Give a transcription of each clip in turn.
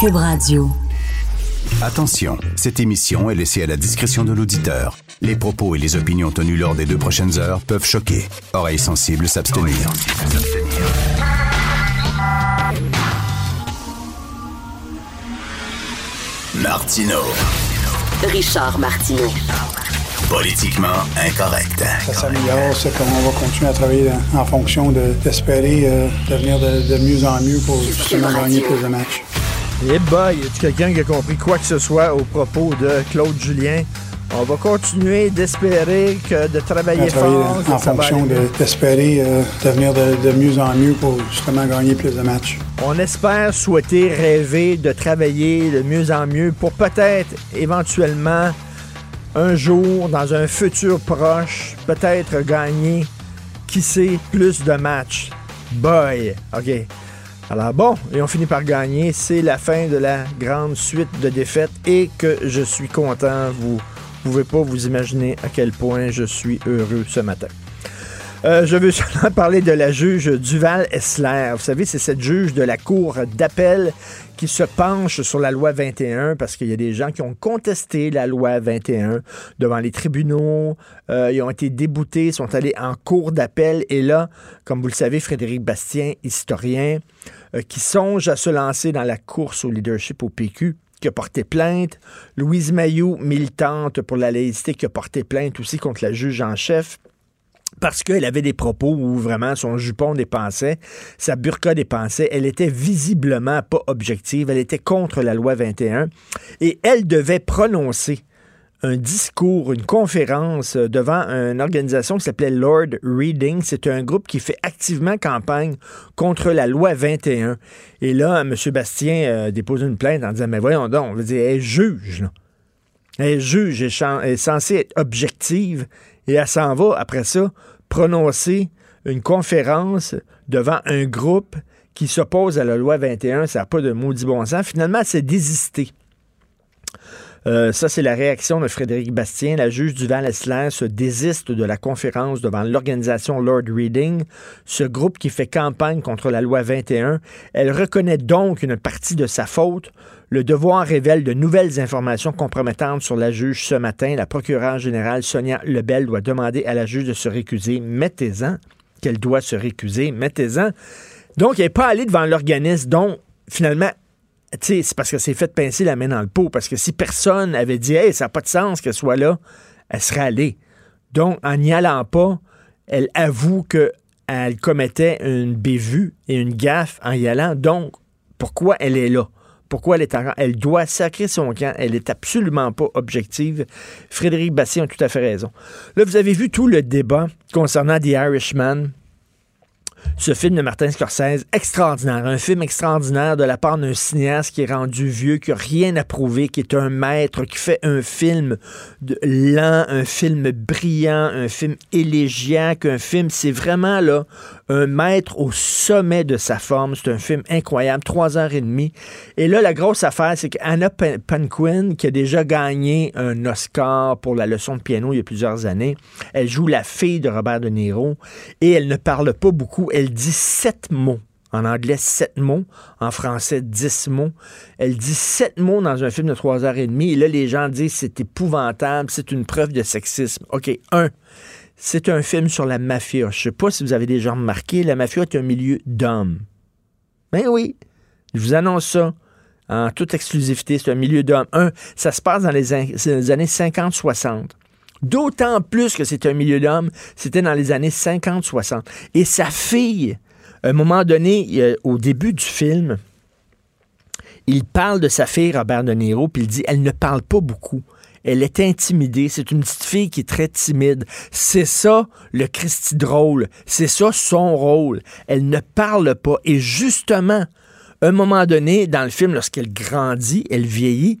Cube Radio. Attention, cette émission est laissée à la discrétion de l'auditeur. Les propos et les opinions tenues lors des deux prochaines heures peuvent choquer. Oreilles sensibles s'abstenir. Martino. Richard Martineau. Politiquement incorrect. Ça s'améliore, c'est qu'on va continuer à travailler en fonction de- d'espérer euh, devenir de, de mieux en mieux pour justement gagner plus de matchs. Eh boy, y a quelqu'un qui a compris quoi que ce soit au propos de Claude Julien? On va continuer d'espérer que de travailler travailler fort, en fonction aller de- d'espérer euh, devenir de, de mieux en mieux pour justement gagner plus de matchs. On espère souhaiter rêver de travailler de mieux en mieux pour peut-être éventuellement un jour, dans un futur proche, peut-être gagner, qui sait, plus de matchs. Boy, OK. Alors bon, et on finit par gagner. C'est la fin de la grande suite de défaites et que je suis content. Vous pouvez pas vous imaginer à quel point je suis heureux ce matin. Euh, je veux seulement parler de la juge Duval Essler. Vous savez, c'est cette juge de la Cour d'appel qui se penche sur la loi 21 parce qu'il y a des gens qui ont contesté la loi 21 devant les tribunaux. Euh, ils ont été déboutés, sont allés en cour d'appel. Et là, comme vous le savez, Frédéric Bastien, historien, euh, qui songe à se lancer dans la course au leadership au PQ, qui a porté plainte. Louise Mayou, militante pour la laïcité, qui a porté plainte aussi contre la juge en chef parce qu'elle avait des propos où vraiment son jupon dépensait, sa burqa dépensait, elle était visiblement pas objective, elle était contre la loi 21 et elle devait prononcer un discours, une conférence euh, devant une organisation qui s'appelait Lord Reading. C'est un groupe qui fait activement campagne contre la loi 21. Et là, M. Bastien a déposé une plainte en disant, mais voyons donc, on veut dire, elle juge, là. Elle juge, elle est censée être objective et elle s'en va, après ça, prononcer une conférence devant un groupe qui s'oppose à la loi 21. Ça n'a pas de maudit bon sens. Finalement, elle s'est désistée. Euh, ça, c'est la réaction de Frédéric Bastien. La juge Duval Essler se désiste de la conférence devant l'organisation Lord Reading, ce groupe qui fait campagne contre la loi 21. Elle reconnaît donc une partie de sa faute. Le devoir révèle de nouvelles informations compromettantes sur la juge ce matin. La procureure générale Sonia Lebel doit demander à la juge de se récuser. Mettez-en qu'elle doit se récuser. Mettez-en. Donc, elle n'est pas allée devant l'organisme dont, finalement, c'est parce que c'est fait pincer la main dans le pot. Parce que si personne avait dit, hey, ça n'a pas de sens qu'elle soit là, elle serait allée. Donc, en n'y allant pas, elle avoue qu'elle commettait une bévue et une gaffe en y allant. Donc, pourquoi elle est là? Pourquoi elle est en Elle doit sacrer son camp. Elle est absolument pas objective. Frédéric Bastien a tout à fait raison. Là, vous avez vu tout le débat concernant The Irishman ce film de Martin Scorsese, extraordinaire. Un film extraordinaire de la part d'un cinéaste qui est rendu vieux, qui n'a rien à prouver, qui est un maître, qui fait un film lent, un film brillant, un film élégiaque, un film, c'est vraiment là un maître au sommet de sa forme. C'est un film incroyable, trois heures et demie. Et là, la grosse affaire, c'est qu'Anna Paquin, qui a déjà gagné un Oscar pour la leçon de piano il y a plusieurs années, elle joue la fille de Robert De Niro et elle ne parle pas beaucoup. Elle dit sept mots. En anglais, sept mots. En français, dix mots. Elle dit sept mots dans un film de trois heures et demie. Et là, les gens disent c'est épouvantable, c'est une preuve de sexisme. OK, un, c'est un film sur la mafia. Je sais pas si vous avez déjà remarqué, la mafia est un milieu d'hommes. Ben oui, je vous annonce ça en toute exclusivité. C'est un milieu d'hommes. Un, ça se passe dans les années 50-60. D'autant plus que c'est un milieu d'hommes, c'était dans les années 50-60. Et sa fille, à un moment donné, au début du film, il parle de sa fille, Robert De Niro, puis il dit elle ne parle pas beaucoup. Elle est intimidée. C'est une petite fille qui est très timide. C'est ça le Christy drôle. C'est ça son rôle. Elle ne parle pas. Et justement, un moment donné, dans le film, lorsqu'elle grandit, elle vieillit,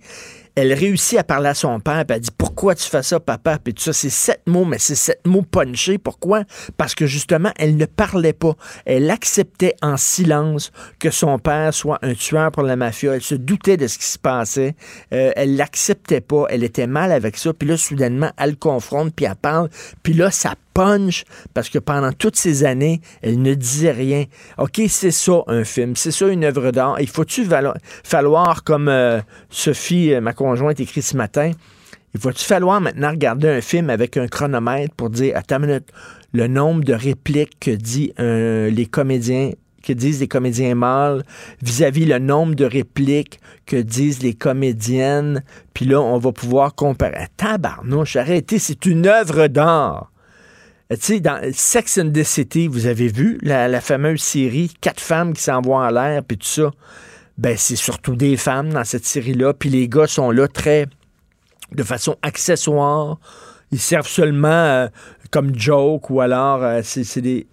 elle réussit à parler à son père, puis elle dit Pourquoi tu fais ça, papa? Puis tout ça, c'est sept mots, mais c'est sept mots punchés. Pourquoi? Parce que justement, elle ne parlait pas. Elle acceptait en silence que son père soit un tueur pour la mafia. Elle se doutait de ce qui se passait. Euh, elle l'acceptait pas. Elle était mal avec ça. Puis là, soudainement, elle le confronte, puis elle parle. Puis là, ça punch parce que pendant toutes ces années, elle ne disait rien. OK, c'est ça un film, c'est ça une œuvre d'art. Il faut-tu falloir, comme euh, Sophie, euh, ma conjointe, écrit ce matin, il faut-tu falloir maintenant regarder un film avec un chronomètre pour dire, attends une minute, le nombre de répliques que les comédiens que disent les comédiens mâles vis-à-vis le nombre de répliques que disent les comédiennes? Puis là, on va pouvoir comparer. Tabarnouche, arrêtez, c'est une œuvre d'art. Tu sais, dans Sex and the City, vous avez vu la, fameuse série, quatre femmes qui s'envoient en l'air, puis tout ça? Ben, c'est surtout des femmes dans cette série-là, puis les gars sont là très, de façon accessoire. Ils servent seulement euh, comme joke ou alors euh, c'est des.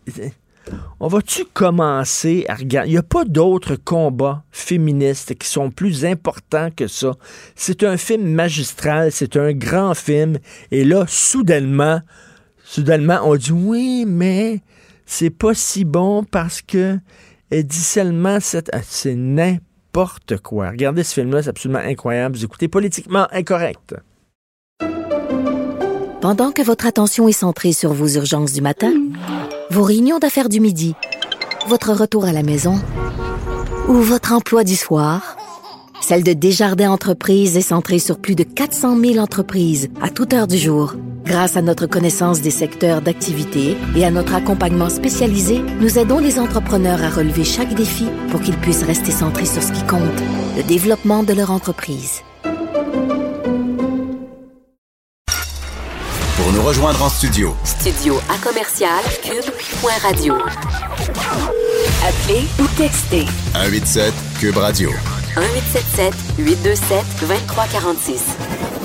On va-tu commencer à regarder? Il n'y a pas d'autres combats féministes qui sont plus importants que ça. C'est un film magistral, c'est un grand film, et là, soudainement, soudainement, on dit oui, mais c'est pas si bon parce que elle dit seulement cette. Ah, c'est n'importe quoi. Regardez ce film-là, c'est absolument incroyable. Vous écoutez politiquement incorrect. Pendant que votre attention est centrée sur vos urgences du matin, vos réunions d'affaires du midi, votre retour à la maison ou votre emploi du soir, celle de Desjardins Entreprises est centrée sur plus de 400 000 entreprises à toute heure du jour. Grâce à notre connaissance des secteurs d'activité et à notre accompagnement spécialisé, nous aidons les entrepreneurs à relever chaque défi pour qu'ils puissent rester centrés sur ce qui compte, le développement de leur entreprise. Pour nous rejoindre en studio. Studio à commercial cube.radio. Appelez ou textez. 187 cube radio. 1877 827 2346.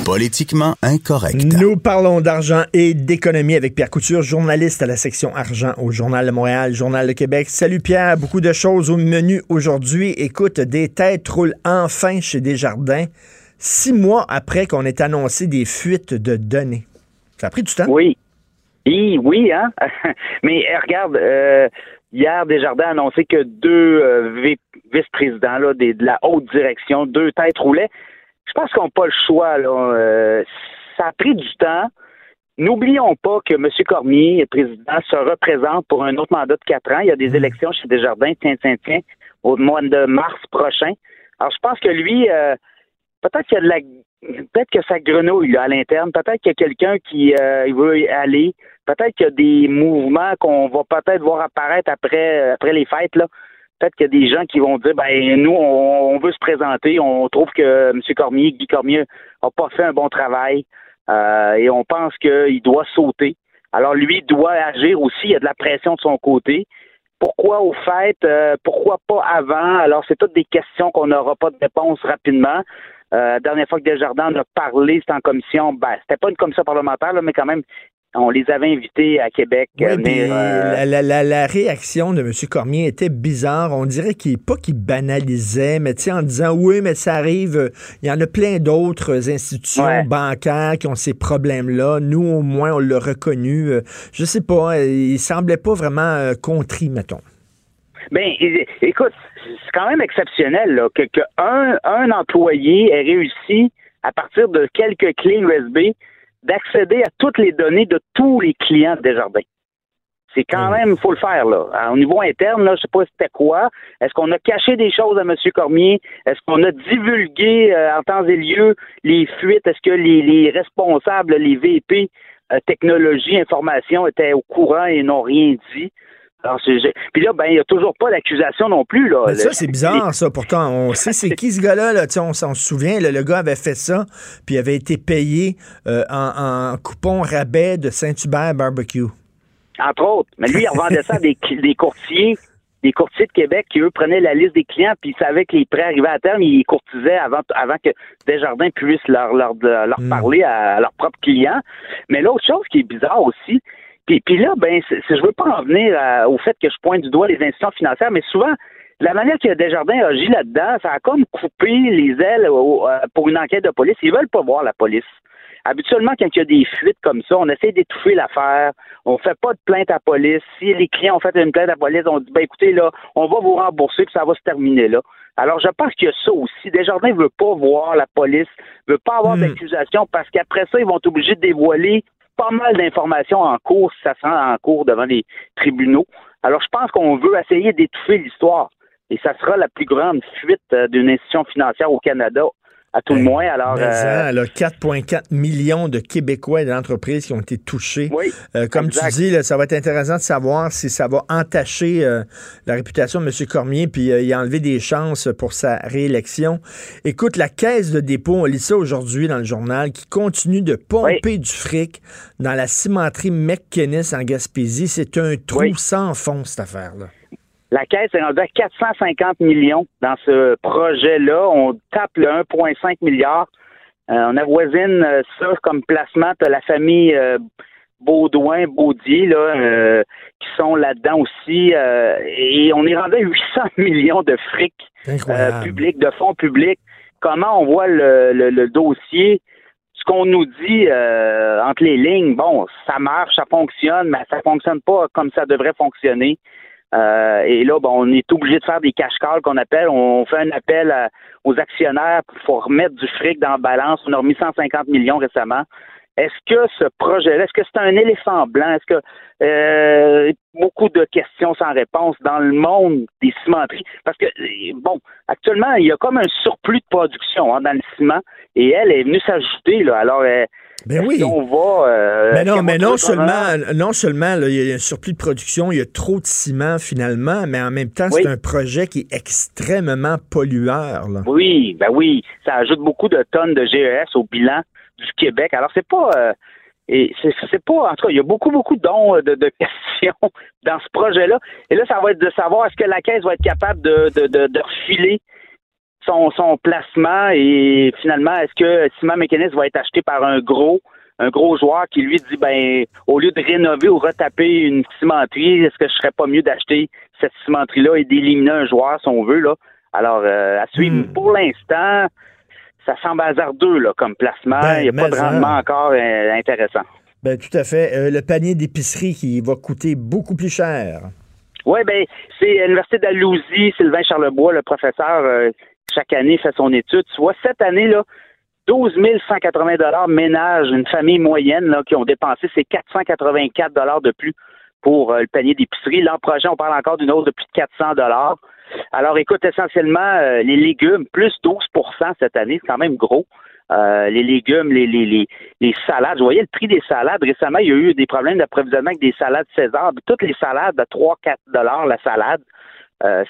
Politiquement incorrect. Nous parlons d'argent et d'économie avec Pierre Couture, journaliste à la section argent au Journal de Montréal, Journal de Québec. Salut Pierre, beaucoup de choses au menu aujourd'hui. Écoute, des têtes roulent enfin chez Desjardins, six mois après qu'on ait annoncé des fuites de données. Ça a pris du temps? Oui. Oui, oui, hein? Mais regarde, euh, Hier, Desjardins a annoncé que deux euh, vice-présidents de la haute direction, deux têtes roulaient. Je pense qu'on n'a pas le choix. Là. Euh, ça a pris du temps. N'oublions pas que M. Cormier, président, se représente pour un autre mandat de quatre ans. Il y a des mmh. élections chez Desjardins, tiens, tiens, tiens, au mois de mars prochain. Alors, je pense que lui, euh, peut-être qu'il y a de la peut-être que ça grenouille à l'interne, peut-être qu'il y a quelqu'un qui veut y aller, peut-être qu'il y a des mouvements qu'on va peut-être voir apparaître après, après les fêtes. Là. Peut-être qu'il y a des gens qui vont dire ben nous, on, veut se présenter, on trouve que M. Cormier, Guy Cormier, n'a pas fait un bon travail euh, et on pense qu'il doit sauter. Alors lui doit agir aussi, il y a de la pression de son côté. Pourquoi au fait? Euh, pourquoi pas avant? Alors, c'est toutes des questions qu'on n'aura pas de réponse rapidement. Euh, dernière fois que Desjardins a parlé, c'était en commission. Ben, c'était pas une commission parlementaire, mais quand même, on les avait invités à Québec. Oui, euh, la, réaction de M. Cormier était bizarre. On dirait qu'il pas qu'il banalisait, mais en disant oui, mais ça arrive. Il y en a plein d'autres institutions bancaires qui ont ces problèmes-là. Nous, au moins, on l'a reconnu. Euh, je sais pas. Il semblait pas vraiment euh, contrit, mettons. Ben, écoute, c'est quand même exceptionnel là, que, un employé ait réussi à partir de quelques clés USB d'accéder à toutes les données de tous les clients de Desjardins. C'est quand même, il faut le faire, là. Au niveau interne, là, je sais pas c'était quoi. Est-ce qu'on a caché des choses à M. Cormier? Est-ce qu'on a divulgué euh, en temps et lieu les fuites? Est-ce que les, responsables, les VP euh, technologie, information étaient au courant et n'ont rien dit? Alors, puis là, ben, il n'y a toujours pas d'accusation non plus. Là. ça, c'est bizarre, ça. Pourtant, on sait c'est qui ce gars-là. Là. On s'en souvient. le gars avait fait ça, puis il avait été payé euh, en, coupon rabais de Saint-Hubert Barbecue. Entre autres. Mais lui, il revendait ça à des, courtiers des courtiers de Québec qui, eux, prenaient la liste des clients, puis ils savaient que les prêts arrivaient à terme, ils courtisaient avant, avant que Desjardins puisse leur, leur, leur hmm. parler à, à leurs propres clients. Mais l'autre chose qui est bizarre aussi, puis, là, ben, je veux pas en venir au fait que je pointe du doigt les institutions financières, mais souvent, la manière que Desjardins a agi là-dedans, ça a comme coupé les ailes euh, pour une enquête de police. Ils veulent pas voir la police. Habituellement, quand il y a des fuites comme ça, on essaie d'étouffer l'affaire. On fait pas de plainte à police. Si les clients ont fait une plainte à police, on dit, ben écoutez, là, on va vous rembourser, que ça va se terminer là. Alors, je pense qu'il y a ça aussi. Desjardins veut pas voir la police, veut pas avoir hmm. d'accusation parce qu'après ça, ils vont être obligés de dévoiler pas mal d'informations en cours ça se rend en cours devant les tribunaux. Alors, je pense qu'on veut essayer d'étouffer l'histoire. Et ça sera la plus grande fuite euh, d'une institution financière au Canada à tout le moins. Alors, 4,4 euh, millions de Québécois et d'entreprises qui ont été touchés. Oui, euh, comme tu dis, ça va être intéressant de savoir si ça va entacher euh, la réputation de M. Cormier puis y enlever des chances pour sa réélection. Écoute, la caisse de dépôt, on lit ça aujourd'hui dans le journal, qui continue de pomper du fric dans la cimenterie McKennis en Gaspésie. C'est un trou sans fond, cette affaire-là. La caisse est rendue à 450 millions dans ce projet-là. On tape le 1,5 milliard. Euh, on avoisine euh, ça comme placement. Tu la famille euh, Baudouin, Baudier, là, qui sont là-dedans aussi. et on est rendu à 800 millions de fric public, de fonds publics. Comment on voit le, dossier? Ce qu'on nous dit entre les lignes, bon, ça marche, ça fonctionne, mais ça fonctionne pas comme ça devrait fonctionner. Euh, et là, bon, on est obligé de faire des cash calls qu'on appelle. On fait un appel aux actionnaires pour remettre du fric dans la balance. On a remis 150 millions récemment. Est-ce que ce projet-là, est-ce que c'est un éléphant blanc? Est-ce que euh, beaucoup de questions sans réponse dans le monde des cimenteries? Parce que, bon, actuellement, il y a comme un surplus de production hein, dans le ciment et elle est venue s'ajouter. Là. Alors, euh, ben oui. On va, euh, mais non, mais non seulement, non seulement il y a un surplus de production, il y a trop de ciment finalement, mais en même temps, c'est un projet qui est extrêmement pollueur. Oui, ben oui, ça ajoute beaucoup de tonnes de GES au bilan du Québec. Alors c'est pas, euh, et c'est pas, en tout cas, il y a beaucoup beaucoup de dons de, questions dans ce projet-là. Et là, ça va être de savoir est-ce que la caisse va être capable de, de, de, de refiler son, placement et finalement, est-ce que Simon Mécanisme va être acheté par un gros, un gros joueur qui lui dit ben au lieu de rénover ou retaper une cimenterie, est-ce que je serais pas mieux d'acheter cette cimenterie-là et d'éliminer un joueur si on veut là? Alors euh, à suivre. Hmm. Pour l'instant, ça semble hasardeux là, comme placement. Ben, Il n'y a pas de rendement encore euh, intéressant. Ben, tout à fait. Euh, le panier d'épicerie qui va coûter beaucoup plus cher. Oui, ben, c'est l'Université d'Alousie, Sylvain Charlebois, le professeur chaque année fait son étude. Tu vois, cette année, là, 12 180 dollars ménage une famille moyenne là, qui ont dépensé ces 484 dollars de plus pour euh, le panier d'épicerie. L'an prochain, on parle encore d'une hausse de plus de 400 dollars. Alors, écoute, essentiellement, euh, les légumes, plus 12% cette année, c'est quand même gros. Euh, les légumes, les, les, les, salades. Je voyais le prix des salades. Récemment, il y a eu des problèmes d'approvisionnement avec des salades César. Toutes les salades à 3-4 dollars la salade.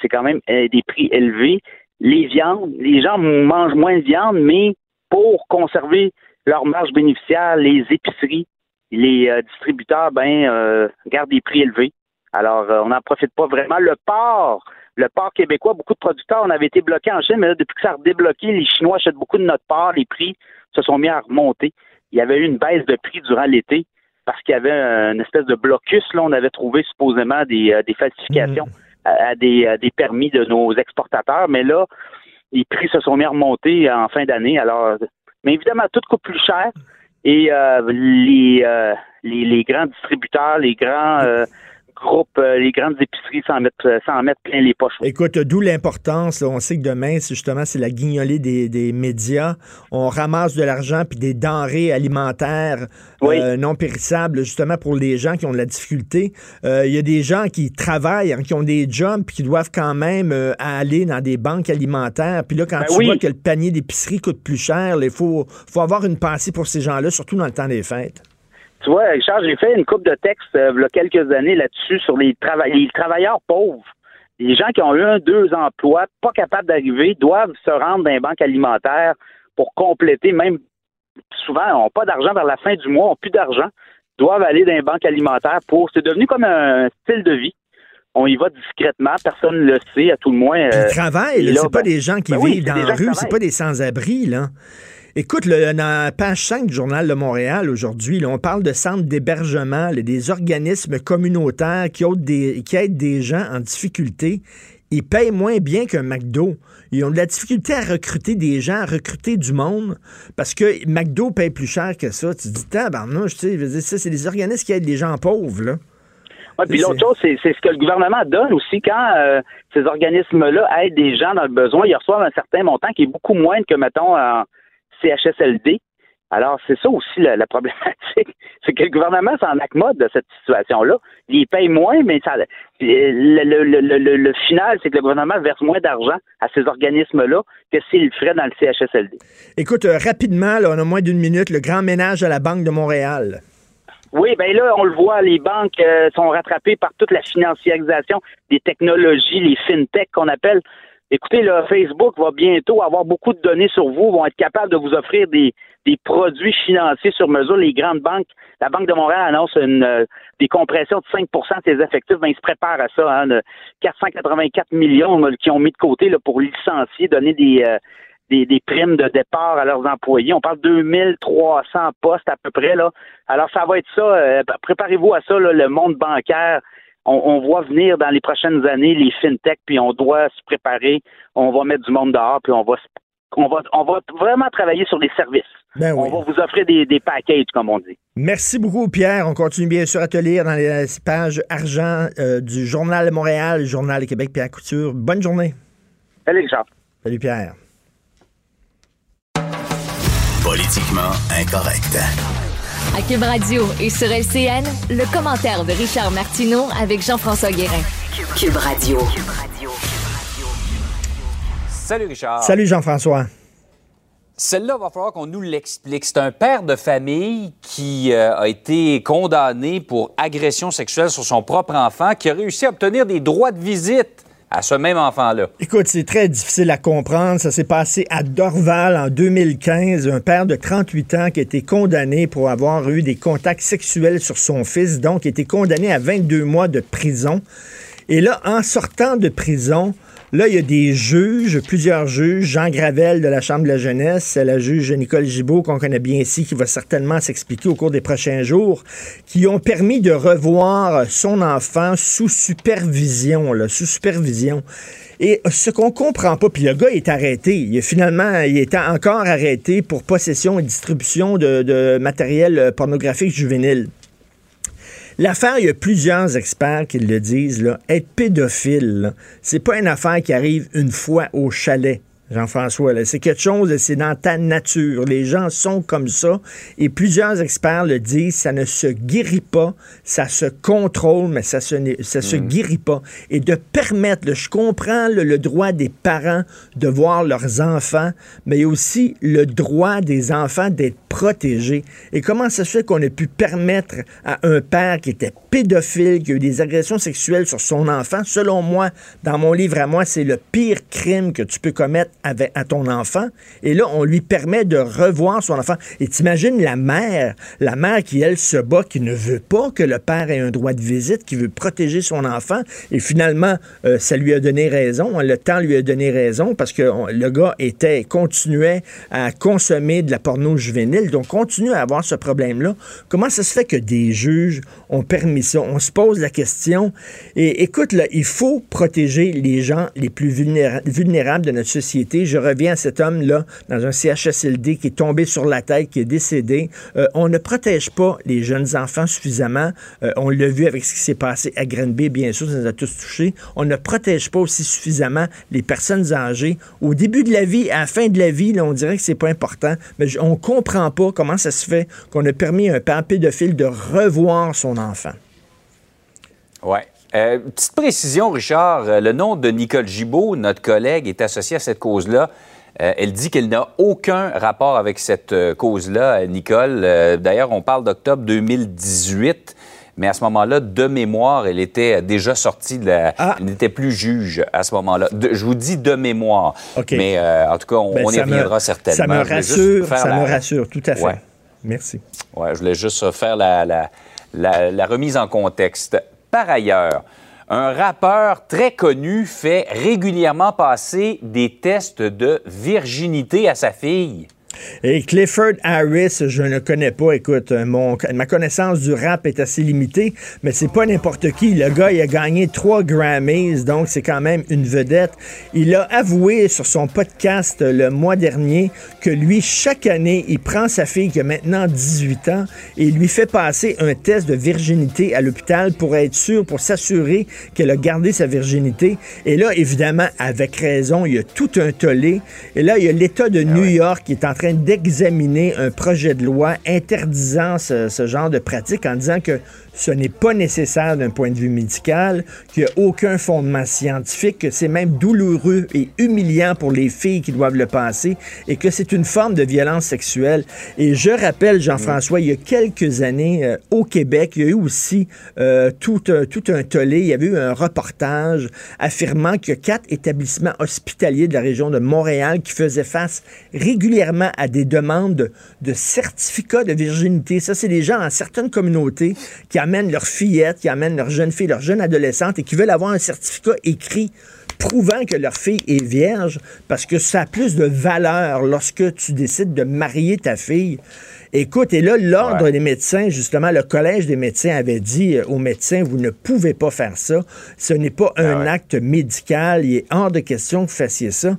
c'est quand même des prix élevés les viandes, les gens mangent moins de viande, mais pour conserver leur marge bénéficiaire, les épiceries, les euh, distributeurs, ben, euh, gardent des prix élevés. Alors, euh, on n'en profite pas vraiment. Le port, le port québécois, beaucoup de producteurs, on avait été bloqués en Chine, mais là, depuis que ça a débloqué, les Chinois achètent beaucoup de notre port, les prix se sont mis à remonter. Il y avait eu une baisse de prix durant l'été parce qu'il y avait une espèce de blocus. Là, on avait trouvé supposément des, falsifications. Mmh à, des, des permis de nos exportateurs. Mais là, les prix se sont mis à remonter en fin d'année. Alors, mais évidemment, tout coûte plus cher. Et euh, les, euh, les, les, grands distributeurs, les grands euh, groupe, euh, les grandes épiceries s'en mettent, euh, mettre plein les poches. Écoute, d'où l'importance. On sait que demain, c'est justement, c'est la guignolée des, médias. On ramasse de l'argent puis des denrées alimentaires euh, non périssables, justement, pour les gens qui ont de la difficulté. Il y a des gens qui travaillent, hein, qui ont des jobs, puis qui doivent quand même aller dans des banques alimentaires. Puis là, quand ben tu vois que le panier d'épicerie coûte plus cher, il faut, faut avoir une pensée pour ces gens-là, surtout dans le temps des fêtes. Tu vois, Richard, j'ai fait une coupe de textes euh, il y a quelques années là-dessus sur les, les travailleurs pauvres. Les gens qui ont eu un, deux emplois, pas capables d'arriver, doivent se rendre dans les banques alimentaires pour compléter, même souvent, n'ont pas d'argent vers la fin du mois, n'ont plus d'argent, doivent aller dans les banques alimentaires pour. C'est devenu comme un style de vie. On y va discrètement, personne ne le sait, à tout le moins. Ils euh, travaillent, c'est pas ben des gens qui ben vivent dans la rue, c'est pas des sans-abri, là. Écoute, le, dans la page 5 du Journal de Montréal aujourd'hui, on parle de centres d'hébergement, des organismes communautaires qui, des, qui aident des gens en difficulté. ils payent moins bien qu'un McDo. Ils ont de la difficulté à recruter des gens, à recruter du monde, parce que McDo paye plus cher que ça. Tu te dis, tabarnouche, tu sais, ça, c'est des organismes qui aident des gens pauvres, là. Ouais, puis l'autre chose, c'est ce que le gouvernement donne aussi quand euh, ces organismes-là aident des gens dans le besoin. Ils reçoivent un certain montant qui est beaucoup moins que, mettons, en CHSLD. Alors, c'est ça aussi la, problématique. C'est que le gouvernement s'en accommode de cette situation-là. Il paye moins, mais ça, le, final, c'est que le gouvernement verse moins d'argent à ces organismes-là que s'il le ferait dans le CHSLD. Écoute, euh, rapidement, là, on a moins d'une minute, le grand ménage à la Banque de Montréal. Oui, ben là, on le voit, les banques euh, sont rattrapées par toute la financiarisation des technologies, les fintech qu'on appelle. Écoutez, là, Facebook va bientôt avoir beaucoup de données sur vous, vont être capables de vous offrir des, des produits financiers sur mesure. Les grandes banques, la Banque de Montréal annonce une, euh, des compressions de 5 de ses effectifs. Ben, ils se préparent à ça. Hein, 484 millions qui ont mis de côté là, pour licencier, donner des, euh, des, des, primes de départ à leurs employés. On parle de 2300 postes à peu près. là. Alors, ça va être ça. Euh, préparez-vous à ça, le monde bancaire. On, on, voit venir dans les prochaines années les fintech, puis on doit se préparer. On va mettre du monde dehors, puis on va on va, on va vraiment travailler sur les services. Ben on va vous offrir des, des, packages, comme on dit. Merci beaucoup, Pierre. On continue bien sûr à te lire dans les pages argent euh, du Journal de Montréal, Journal de Québec, Pierre Couture. Bonne journée. Salut, Richard. Salut, Pierre. Politiquement incorrect. À Cube Radio et sur LCN, le commentaire de Richard Martineau avec Jean-François Guérin. Cube Radio. Salut Richard. Salut Jean-François. Celle-là, va falloir qu'on nous l'explique. C'est un père de famille qui euh, a été condamné pour agression sexuelle sur son propre enfant, qui a réussi à obtenir des droits de visite à ce même enfant-là. Écoute, c'est très difficile à comprendre. Ça s'est passé à Dorval en 2015. Un père de 38 ans qui a été condamné pour avoir eu des contacts sexuels sur son fils, donc a été condamné à 22 mois de prison. Et là, en sortant de prison, Là, il y a des juges, plusieurs juges. Jean Gravel de la Chambre de la jeunesse, la juge Nicole Gibault, qu'on connaît bien ici, qui va certainement s'expliquer au cours des prochains jours, qui ont permis de revoir son enfant sous supervision, sous supervision. Et ce qu'on comprend pas, puis le gars est arrêté. Finalement, il est encore arrêté pour possession et distribution de matériel pornographique juvénile. L'affaire, il y a plusieurs experts qui le disent, là, être pédophile, c'est pas une affaire qui arrive une fois au chalet. Jean-François. C'est quelque chose, c'est dans ta nature. Les gens sont comme ça. Et plusieurs experts le disent, ça ne se guérit pas, ça se contrôle, mais ça se, ça se mm. guérit pas. Et de permettre, je comprends le, droit des parents de voir leurs enfants, mais aussi le droit des enfants d'être protégés. Et comment ça se fait qu'on a pu permettre à un père qui était pédophile, qui a eu des agressions sexuelles sur son enfant, selon moi, dans mon livre à moi, c'est le pire crime que tu peux commettre avec, à ton enfant. Et là, on lui permet de revoir son enfant. Et t'imagines la mère, la mère qui, elle, se bat, qui ne veut pas que le père ait un droit de visite, qui veut protéger son enfant. Et finalement, euh, ça lui a donné raison. Le temps lui a donné raison parce que le gars était, continuait à consommer de la porno juvénile. Donc, continue à avoir ce problème-là. Comment ça se fait que des juges ont permis ça? On se pose la question. Et écoute, là, il faut protéger les gens les plus vulnérables de notre société je reviens à cet homme-là dans un CHSLD qui est tombé sur la tête, qui est décédé. Euh, on ne protège pas les jeunes enfants suffisamment. Euh, on l'a vu avec ce qui s'est passé à Granby, bien sûr, ça nous a tous touchés. On ne protège pas aussi suffisamment les personnes âgées. Au début de la vie, à la fin de la vie, là, on dirait que c'est pas important, mais on comprend pas comment ça se fait qu'on a permis à un père pédophile de revoir son enfant. Ouais. Euh, petite précision, Richard, euh, le nom de Nicole Gibault, notre collègue, est associé à cette cause-là. Euh, elle dit qu'elle n'a aucun rapport avec cette cause-là, Nicole. D'ailleurs, on parle d'octobre 2018. Mais à ce moment-là, de mémoire, elle était déjà sortie de la. Ah. Elle n'était plus juge à ce moment-là. je vous dis de mémoire. Mais en tout cas, on, ben, y reviendra certainement. Ça me rassure, ça me rassure, tout à fait. Merci. Ouais, je voulais juste faire la, la remise en contexte. Par ailleurs, un rappeur très connu fait régulièrement passer des tests de virginité à sa fille. Et Clifford Harris, je ne connais pas. Écoute, mon, ma connaissance du rap est assez limitée, mais c'est pas n'importe qui. Le gars, il a gagné trois Grammys, donc c'est quand même une vedette. Il a avoué sur son podcast le mois dernier que lui, chaque année, il prend sa fille qui a maintenant 18 ans et il lui fait passer un test de virginité à l'hôpital pour être sûr, pour s'assurer qu'elle a gardé sa virginité. Et là, évidemment, avec raison, il y a tout un tollé. Et là, il y a l'État de ah New York qui est en train d'examiner un projet de loi interdisant ce, genre de pratique en disant que ce n'est pas nécessaire d'un point de vue médical, qu'il n'y a aucun fondement scientifique, que c'est même douloureux et humiliant pour les filles qui doivent le passer et que c'est une forme de violence sexuelle. Et je rappelle, Jean-François, il y a quelques années, euh, au Québec, il y a eu aussi euh, tout, tout un tollé, il y avait eu un reportage affirmant que quatre établissements hospitaliers de la région de Montréal qui faisaient face régulièrement à des demandes de, de certificats de virginité. Ça, c'est des gens dans certaines communautés qui amènent leurs fillettes, qui amènent leurs jeunes filles, leurs jeunes adolescentes et qui veulent avoir un certificat écrit prouvant que leur fille est vierge parce que ça a plus de valeur lorsque tu décides de marier ta fille. Écoute, et là, l'Ordre des médecins, justement, le Collège des médecins avait dit euh, aux médecins, vous ne pouvez pas faire ça. Ce n'est pas ah un acte médical. Il est hors de question que vous fassiez ça.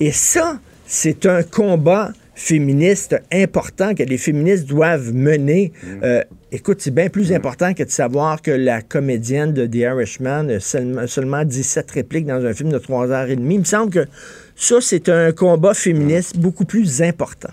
Et ça, c'est un combat féministe important que les féministes doivent mener. Mm. Euh, écoute, c'est bien plus mm. important que de savoir que la comédienne de The Irishman a seulement, seulement 17 répliques dans un film de 3 heures et demie. Il me semble que ça, c'est un combat féministe beaucoup plus important.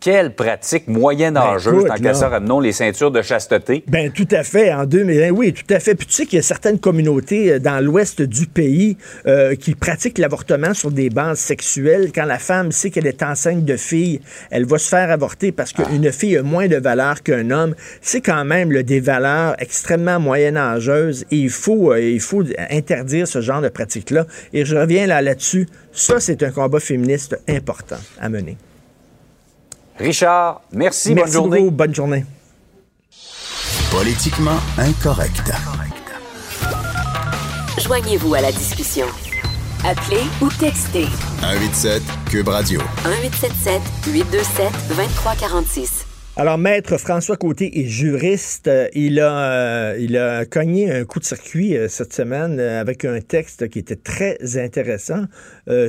Quelle pratique moyen-âgeuse, ben, tant qu'à ça, ramenons les ceintures de chasteté. Ben tout à fait, en 2001, oui, tout à fait. Puis tu sais qu'il y a certaines communautés euh, dans l'ouest du pays euh, qui pratiquent l'avortement sur des bases sexuelles. Quand la femme sait qu'elle est enceinte de fille, elle va se faire avorter parce qu'une ah. fille a moins de valeur qu'un homme. C'est quand même des valeurs extrêmement moyen-âgeuses et il faut, euh, il faut interdire ce genre de pratique-là. Et je reviens là là-dessus. Ça, c'est un combat féministe important à mener. Richard, merci, bonne journée. bonne journée. Politiquement incorrect. Joignez-vous à la discussion. Appelez ou textez. 187 Cube Radio. 1877 827 2346. Alors, maître François Côté est juriste. Il a, euh, il a cogné un coup de circuit euh, cette semaine euh, avec un texte qui était très intéressant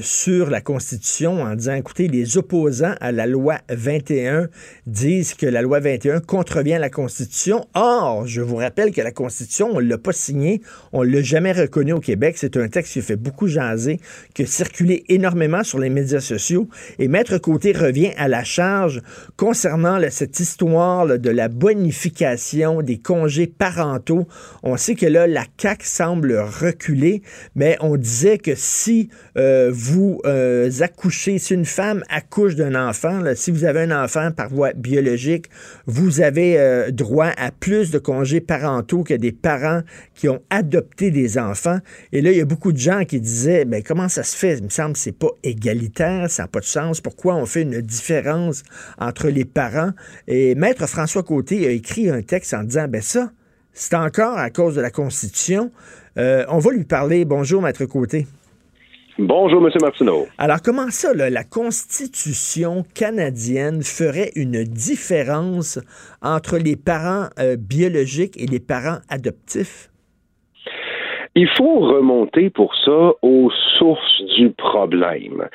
sur la Constitution en disant, écoutez, les opposants à la loi 21 disent que la loi 21 contrevient à la Constitution. Or, je vous rappelle que la Constitution, on ne l'a pas signée, on ne l'a jamais reconnue au Québec. C'est un texte qui fait beaucoup jaser, qui a circulé énormément sur les médias sociaux. Et maître Côté revient à la charge concernant cette histoire de la bonification des congés parentaux. On sait que là, la CAC semble reculer, mais on disait que si euh, vous euh, accouchez, si une femme accouche d'un enfant, si vous avez un enfant par voie biologique, vous avez euh, droit à plus de congés parentaux que des parents qui ont adopté des enfants. Et là, il y a beaucoup de gens qui disaient, mais ben, comment ça se fait? Il me semble que c'est pas égalitaire, ça n'a pas de sens. Pourquoi on fait une différence entre les parents? Et Maître François Côté a écrit un texte en disant, ben ça, c'est encore à cause de la Constitution. Euh, on va lui parler. Bonjour, Maître Côté. Bonjour, M. Martineau. Alors, comment ça, la Constitution canadienne ferait une différence entre les parents euh, biologiques et les parents adoptifs? Il faut remonter pour ça aux sources du problème.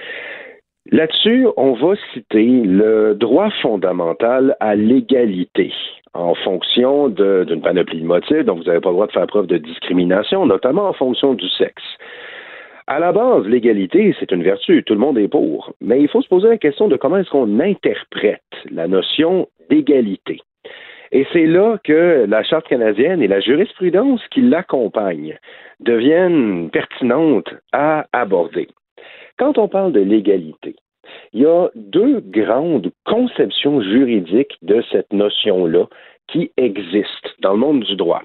Là-dessus, on va citer le droit fondamental à l'égalité en fonction d'une panoplie de motifs, donc vous n'avez pas le droit de faire preuve de discrimination, notamment en fonction du sexe. À la base, l'égalité, c'est une vertu, tout le monde est pour, mais il faut se poser la question de comment est-ce qu'on interprète la notion d'égalité. Et c'est là que la Charte canadienne et la jurisprudence qui l'accompagne deviennent pertinentes à aborder. Quand on parle de l'égalité, il y a deux grandes conceptions juridiques de cette notion-là qui existent dans le monde du droit.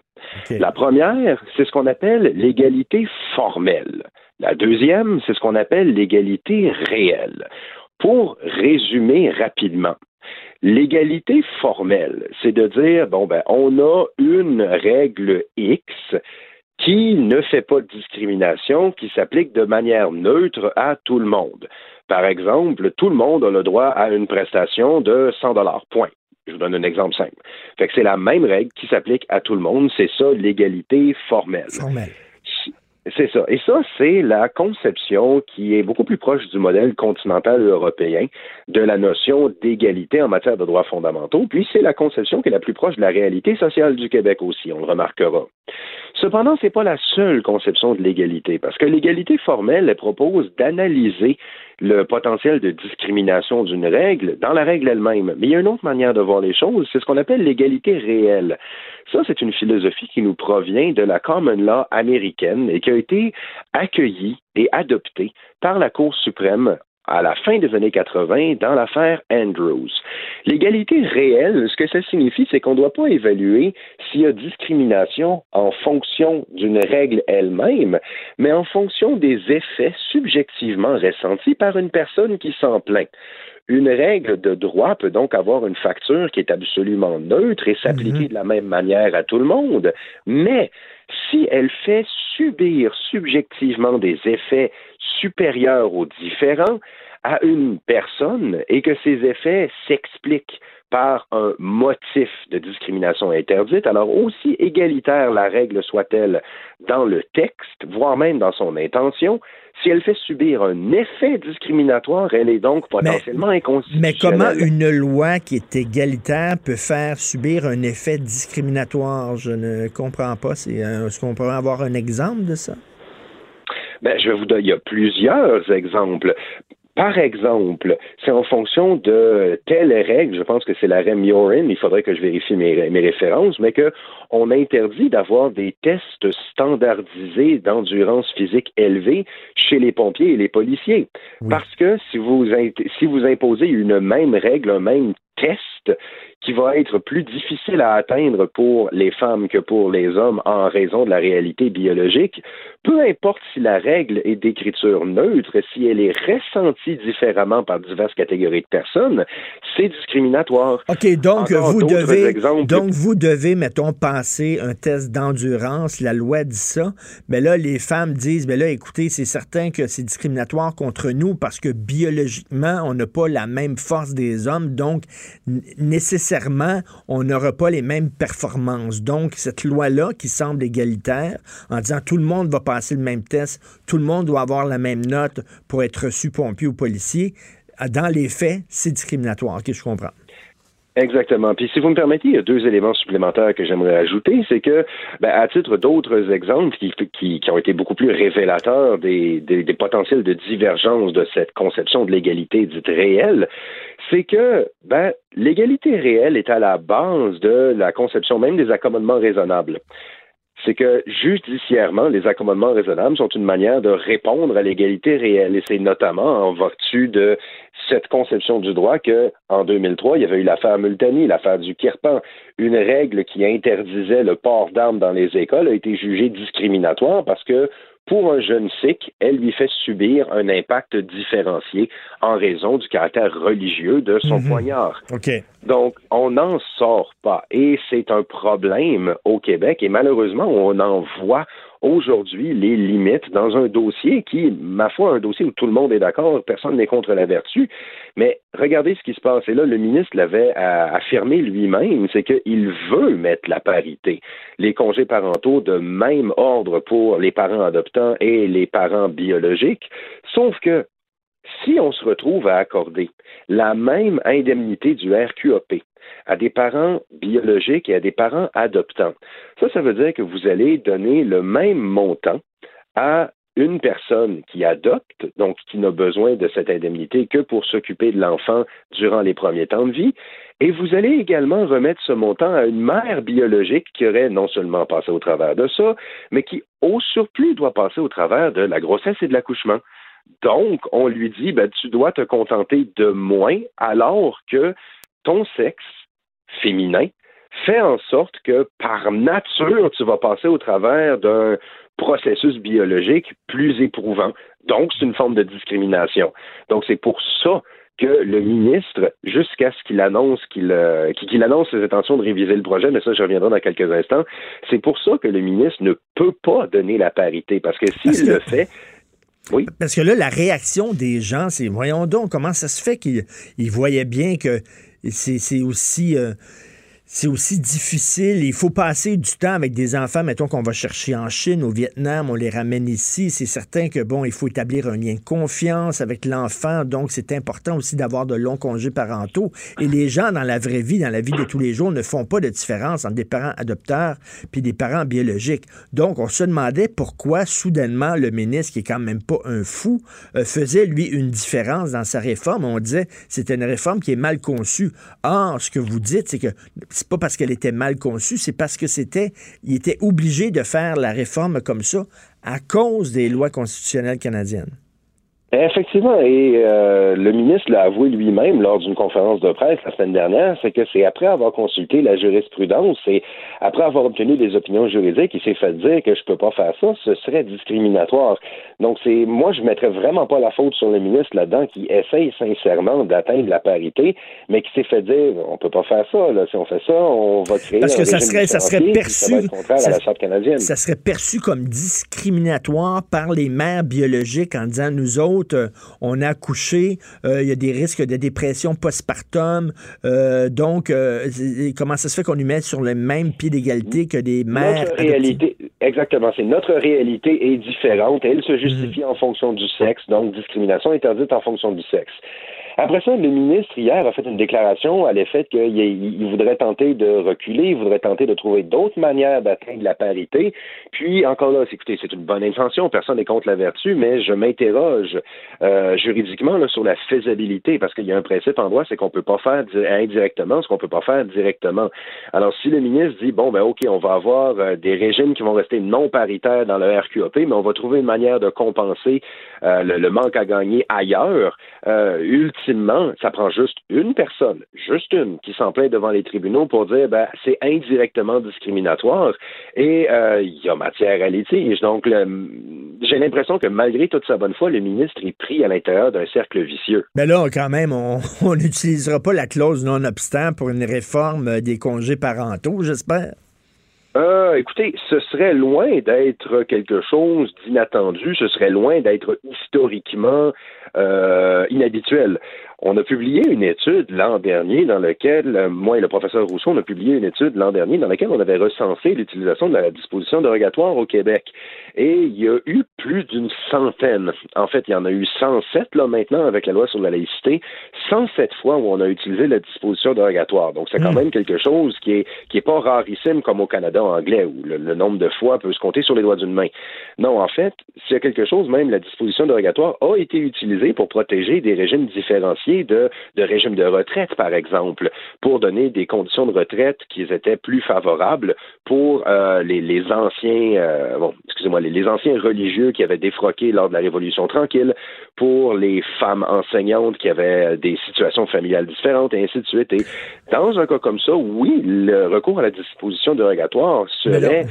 La première, c'est ce qu'on appelle l'égalité formelle. La deuxième, c'est ce qu'on appelle l'égalité réelle. Pour résumer rapidement, l'égalité formelle, c'est de dire, bon, ben, on a une règle X qui ne fait pas de discrimination, qui s'applique de manière neutre à tout le monde. Par exemple, tout le monde a le droit à une prestation de 100 dollars. Point. Je vous donne un exemple simple. Fait que c'est la même règle qui s'applique à tout le monde. C'est ça l'égalité formelle. Formelle. C'est ça. Et ça, c'est la conception qui est beaucoup plus proche du modèle continental européen de la notion d'égalité en matière de droits fondamentaux. Puis c'est la conception qui est la plus proche de la réalité sociale du Québec aussi, on le remarquera. Cependant, ce n'est pas la seule conception de l'égalité, parce que l'égalité formelle, elle propose d'analyser le potentiel de discrimination d'une règle dans la règle elle-même. Mais il y a une autre manière de voir les choses, c'est ce qu'on appelle l'égalité réelle. Ça, c'est une philosophie qui nous provient de la common law américaine et qui été accueillie et adoptée par la Cour suprême à la fin des années 80 dans l'affaire Andrews. L'égalité réelle, ce que ça signifie, c'est qu'on ne doit pas évaluer s'il y a discrimination en fonction d'une règle elle-même, mais en fonction des effets subjectivement ressentis par une personne qui s'en plaint. Une règle de droit peut donc avoir une facture qui est absolument neutre et s'appliquer mhm. de la même manière à tout le monde, mais si elle fait subir subjectivement des effets supérieurs aux différents à une personne et que ces effets s'expliquent par un motif de discrimination interdite, alors aussi égalitaire la règle soit-elle dans le texte, voire même dans son intention, si elle fait subir un effet discriminatoire, elle est donc potentiellement mais, inconstitutionnelle. Mais comment une loi qui est égalitaire peut faire subir un effet discriminatoire? Je ne comprends pas. Est-ce qu'on pourrait avoir un exemple de ça? Ben, je vais vous donner, il y a plusieurs exemples. Par exemple, c'est en fonction de telle règle, je pense que c'est l'arrêt Miorin, il faudrait que je vérifie mes, références, mais qu'on interdit d'avoir des tests standardisés d'endurance physique élevée chez les pompiers et les policiers. Parce que si vous, si vous imposez une même règle, un même test qui va être plus difficile à atteindre pour les femmes que pour les hommes en raison de la réalité biologique, peu importe si la règle est d'écriture neutre, si elle est ressentie différemment par diverses catégories de personnes, c'est discriminatoire. OK, donc vous devez donc vous devez mettons passer un test d'endurance, la loi dit ça, mais là les femmes disent mais là écoutez, c'est certain que c'est discriminatoire contre nous parce que biologiquement, on n'a pas la même force des hommes, donc nécessairement, on n'aura pas les mêmes performances. Donc, cette loi-là, qui semble égalitaire, en disant tout le monde va passer le même test, tout le monde doit avoir la même note pour être reçu pompier ou policier, dans les faits, c'est discriminatoire. OK, je comprends. Exactement. Puis si vous me permettez, il y a deux éléments supplémentaires que j'aimerais ajouter. C'est que, ben, à titre d'autres exemples qui, qui, qui, ont été beaucoup plus révélateurs des, des, des, potentiels de divergence de cette conception de l'égalité dite réelle, c'est que ben, l'égalité réelle est à la base de la conception même des accommodements raisonnables c'est que judiciairement, les accommodements raisonnables sont une manière de répondre à l'égalité réelle. Et c'est notamment en vertu de cette conception du droit que, en 2003, il y avait eu l'affaire Multani, l'affaire du Kirpan. Une règle qui interdisait le port d'armes dans les écoles a été jugée discriminatoire parce que pour un jeune sikh, elle lui fait subir un impact différencié en raison du caractère religieux de son mhm. poignard. Donc, on n'en sort pas. Et c'est un problème au Québec. Et malheureusement, on en voit aujourd'hui les limites dans un dossier qui, ma foi, un dossier où tout le monde est d'accord, personne n'est contre la vertu. Mais regardez ce qui se passe. Et là, le ministre l'avait affirmé lui-même, c'est qu'il veut mettre la parité. Les congés parentaux de même ordre pour les parents adoptants et les parents biologiques. Sauf que si on se retrouve à accorder la même indemnité du RQAP à des parents biologiques et à des parents adoptants, ça, ça veut dire que vous allez donner le même montant à une personne qui adopte, donc qui n'a besoin de cette indemnité que pour s'occuper de l'enfant durant les premiers temps de vie, et vous allez également remettre ce montant à une mère biologique qui aurait non seulement passé au travers de ça, mais qui, au surplus, doit passer au travers de la grossesse et de l'accouchement. Donc, on lui dit, ben, tu dois te contenter de moins alors que ton sexe féminin fait en sorte que par nature, tu vas passer au travers d'un processus biologique plus éprouvant. Donc, c'est une forme de discrimination. Donc, c'est pour ça que le ministre, jusqu'à ce qu'il annonce qu'il euh, annonce ses intentions de réviser le projet, mais ça, je reviendrai dans quelques instants, c'est pour ça que le ministre ne peut pas donner la parité, parce que s'il le fait, oui. Parce que là, la réaction des gens, c'est voyons donc comment ça se fait qu'ils voyaient bien que c'est aussi. Euh, c'est aussi difficile. Il faut passer du temps avec des enfants, mettons qu'on va chercher en Chine, au Vietnam, on les ramène ici. C'est certain que, bon, il faut établir un lien de confiance avec l'enfant. Donc, c'est important aussi d'avoir de longs congés parentaux. Et les gens, dans la vraie vie, dans la vie de tous les jours, ne font pas de différence entre des parents adopteurs puis des parents biologiques. Donc, on se demandait pourquoi, soudainement, le ministre, qui est quand même pas un fou, euh, faisait, lui, une différence dans sa réforme. On disait, c'est une réforme qui est mal conçue. Or, ce que vous dites, c'est que c'est pas parce qu'elle était mal conçue, c'est parce que c'était, il était obligé de faire la réforme comme ça à cause des lois constitutionnelles canadiennes. Effectivement, et euh, le ministre l'a avoué lui-même lors d'une conférence de presse la semaine dernière, c'est que c'est après avoir consulté la jurisprudence et après avoir obtenu des opinions juridiques, il s'est fait dire que je peux pas faire ça, ce serait discriminatoire. Donc c'est moi je mettrais vraiment pas la faute sur le ministre là-dedans qui essaye sincèrement d'atteindre la parité, mais qui s'est fait dire on peut pas faire ça, là, si on fait ça, on va créer Parce que ça serait ça serait perçu ça, à la charte canadienne. Ça serait perçu comme discriminatoire par les mères biologiques en disant nous autres euh, on a accouché, euh, il y a des risques de dépression postpartum. Euh, donc, comment ça se fait qu'on lui met sur le même pied d'égalité que des mères? Notre réalité, exactement, c'est notre réalité est différente. Elle se justifie mhm. en fonction du sexe, donc discrimination interdite en fonction du sexe. Après ça, le ministre, hier, a fait une déclaration à l'effet qu'il voudrait tenter de reculer, il voudrait tenter de trouver d'autres manières d'atteindre la parité. Puis, encore là, écoutez, c'est une bonne intention, personne n'est contre la vertu, mais je m'interroge euh, juridiquement sur la faisabilité, parce qu'il y a un principe en droit, c'est qu'on ne peut pas faire indirectement ce qu'on ne peut pas faire directement. Alors, si le ministre dit, bon, ben OK, on va avoir euh, des régimes qui vont rester non paritaires dans le RQAP, mais on va trouver une manière de compenser euh, le, manque à gagner ailleurs, ultimement, ça prend juste une personne, juste une, qui s'en plaît devant les tribunaux pour dire ben, c'est indirectement discriminatoire et euh, il y a matière à litige. Donc, j'ai l'impression que malgré toute sa bonne foi, le ministre est pris à l'intérieur d'un cercle vicieux. Mais ben là, quand même, on n'utilisera pas la clause non-obstant pour une réforme des congés parentaux, j'espère. Euh, écoutez, ce serait loin d'être quelque chose d'inattendu, ce serait loin d'être historiquement euh, inhabituel. On a publié une étude l'an dernier dans laquelle, euh, moi et le professeur Rousseau, on a publié une étude l'an dernier dans laquelle on avait recensé l'utilisation de la disposition dérogatoire au Québec. Et il y a eu plus d'une centaine. En fait, il y en a eu 107 là maintenant avec la loi sur la laïcité, 107 fois où on a utilisé la disposition dérogatoire. Donc c'est quand hmm. même quelque chose qui est qui est pas rarissime comme au Canada anglais où le, nombre de fois peut se compter sur les doigts d'une main. Non, en fait, s'il y a quelque chose, même la disposition dérogatoire a été utilisée pour protéger des régimes différenciés de, de régime de retraite, par exemple, pour donner des conditions de retraite qui étaient plus favorables pour euh, les, les, anciens, euh, bon, excusez-moi, les, les, anciens religieux qui avaient défroqué lors de la Révolution tranquille, pour les femmes enseignantes qui avaient des situations familiales différentes, et ainsi de suite. Et dans un cas comme ça, oui, le recours à la disposition dérogatoire serait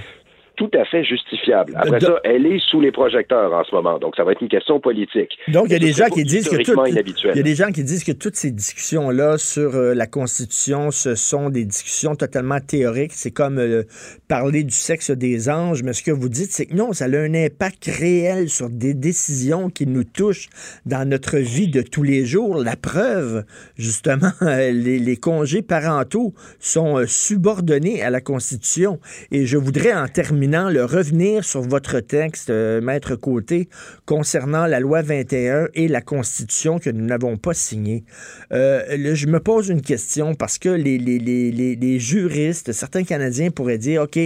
tout à fait justifiable. Après ça, elle est sous les projecteurs en ce moment, donc ça va être une question politique. Donc il y a des gens qui disent que il y a des gens qui disent que toutes ces discussions là sur euh, la Constitution, ce sont des discussions totalement théoriques. C'est comme euh, parler du sexe des anges, mais ce que vous dites, c'est que non, ça a un impact réel sur des décisions qui nous touchent dans notre vie de tous les jours. La preuve, justement, les, les congés parentaux sont euh, subordonnés à la Constitution. Et je voudrais en terminer le revenir sur votre texte, euh, Maître Côté, concernant la loi 21 et la Constitution que nous n'avons pas signée. Euh, je me pose une question parce que les, juristes, certains Canadiens pourraient dire, OK,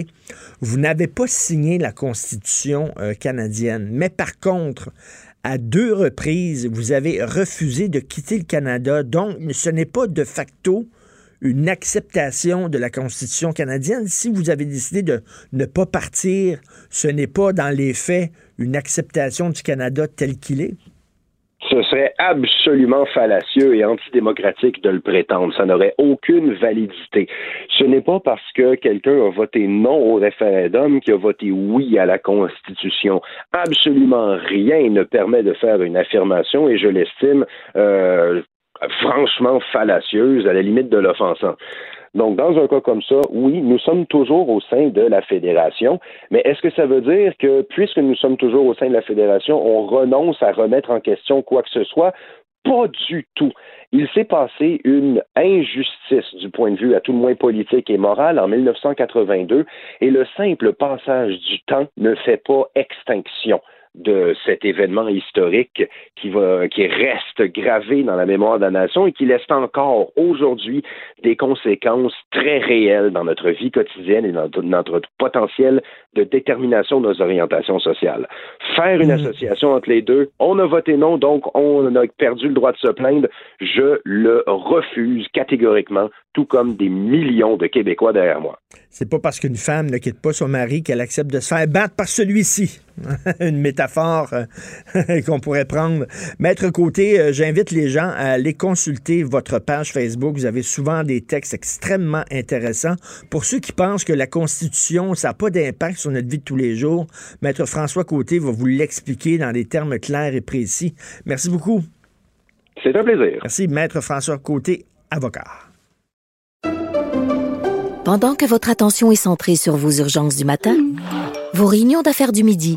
vous n'avez pas signé la Constitution euh, canadienne, mais par contre, à deux reprises, vous avez refusé de quitter le Canada. Donc, ce n'est pas de facto une acceptation de la Constitution canadienne. Si vous avez décidé de ne pas partir, ce n'est pas dans les faits une acceptation du Canada tel qu'il est? Ce serait absolument fallacieux et antidémocratique de le prétendre. Ça n'aurait aucune validité. Ce n'est pas parce que quelqu'un a voté non au référendum qu'il a voté oui à la Constitution. Absolument rien ne permet de faire une affirmation et je l'estime euh, franchement fallacieuse, à la limite de l'offensant. Donc, dans un cas comme ça, oui, nous sommes toujours au sein de la fédération, mais est-ce que ça veut dire que, puisque nous sommes toujours au sein de la fédération, on renonce à remettre en question quoi que ce soit? Pas du tout. Il s'est passé une injustice du point de vue à tout le moins politique et moral en 1982 et le simple passage du temps ne fait pas extinction de cet événement historique qui va, qui reste gravé dans la mémoire de la nation et qui laisse encore aujourd'hui des conséquences très réelles dans notre vie quotidienne et dans notre potentiel de détermination de nos orientations sociales. Faire une mmh. association entre les deux, on a voté non, donc on a perdu le droit de se plaindre. Je le refuse catégoriquement, tout comme des millions de Québécois derrière moi. C'est pas parce qu'une femme ne quitte pas son mari qu'elle accepte de se faire battre par celui-ci. Une métaphore euh, qu'on pourrait prendre. Maître Côté, euh, j'invite les gens à aller consulter votre page Facebook. Vous avez souvent des textes extrêmement intéressants. Pour ceux qui pensent que la Constitution, ça n'a pas d'impact sur notre vie de tous les jours, Maître François Côté va vous l'expliquer dans des termes clairs et précis. Merci beaucoup. C'est un plaisir. Merci, Maître François Côté, avocat. Pendant que votre attention est centrée sur vos urgences du matin, vos réunions d'affaires du midi,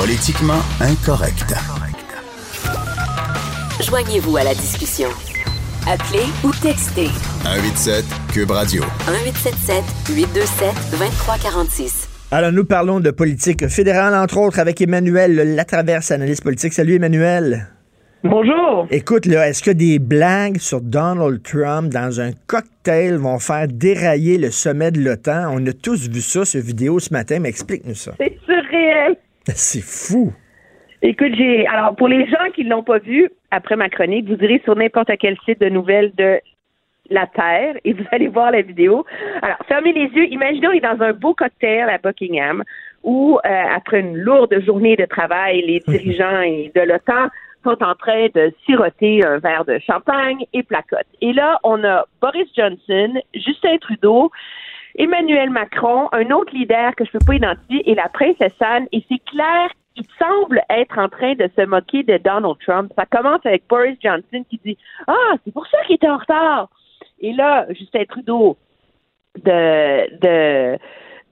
Politiquement incorrect. Joignez-vous à la discussion. Appelez ou textez. 187 Cube Radio. 1877 827 2346. Alors, nous parlons de politique fédérale, entre autres, avec Emmanuel Latraverse, analyste politique. Salut, Emmanuel. Bonjour. Écoute, là, est-ce que des blagues sur Donald Trump dans un cocktail vont faire dérailler le sommet de l'OTAN? On a tous vu ça, cette vidéo, ce matin, mais explique-nous ça. C'est surréel. C'est fou. Écoute, j'ai. Alors, pour les gens qui ne l'ont pas vu, après ma chronique, vous irez sur n'importe quel site de nouvelles de la Terre et vous allez voir la vidéo. Alors, fermez les yeux. Imaginez, on est dans un beau cocktail à Buckingham où, euh, après une lourde journée de travail, les dirigeants de l'OTAN sont en train de siroter un verre de champagne et placote. Et là, on a Boris Johnson, Justin Trudeau, Emmanuel Macron, un autre leader que je ne peux pas identifier, et la princesse Anne. Et c'est clair il semble être en train de se moquer de Donald Trump. Ça commence avec Boris Johnson qui dit Ah, c'est pour ça qu'il était en retard. Et là, Justin Trudeau de, de,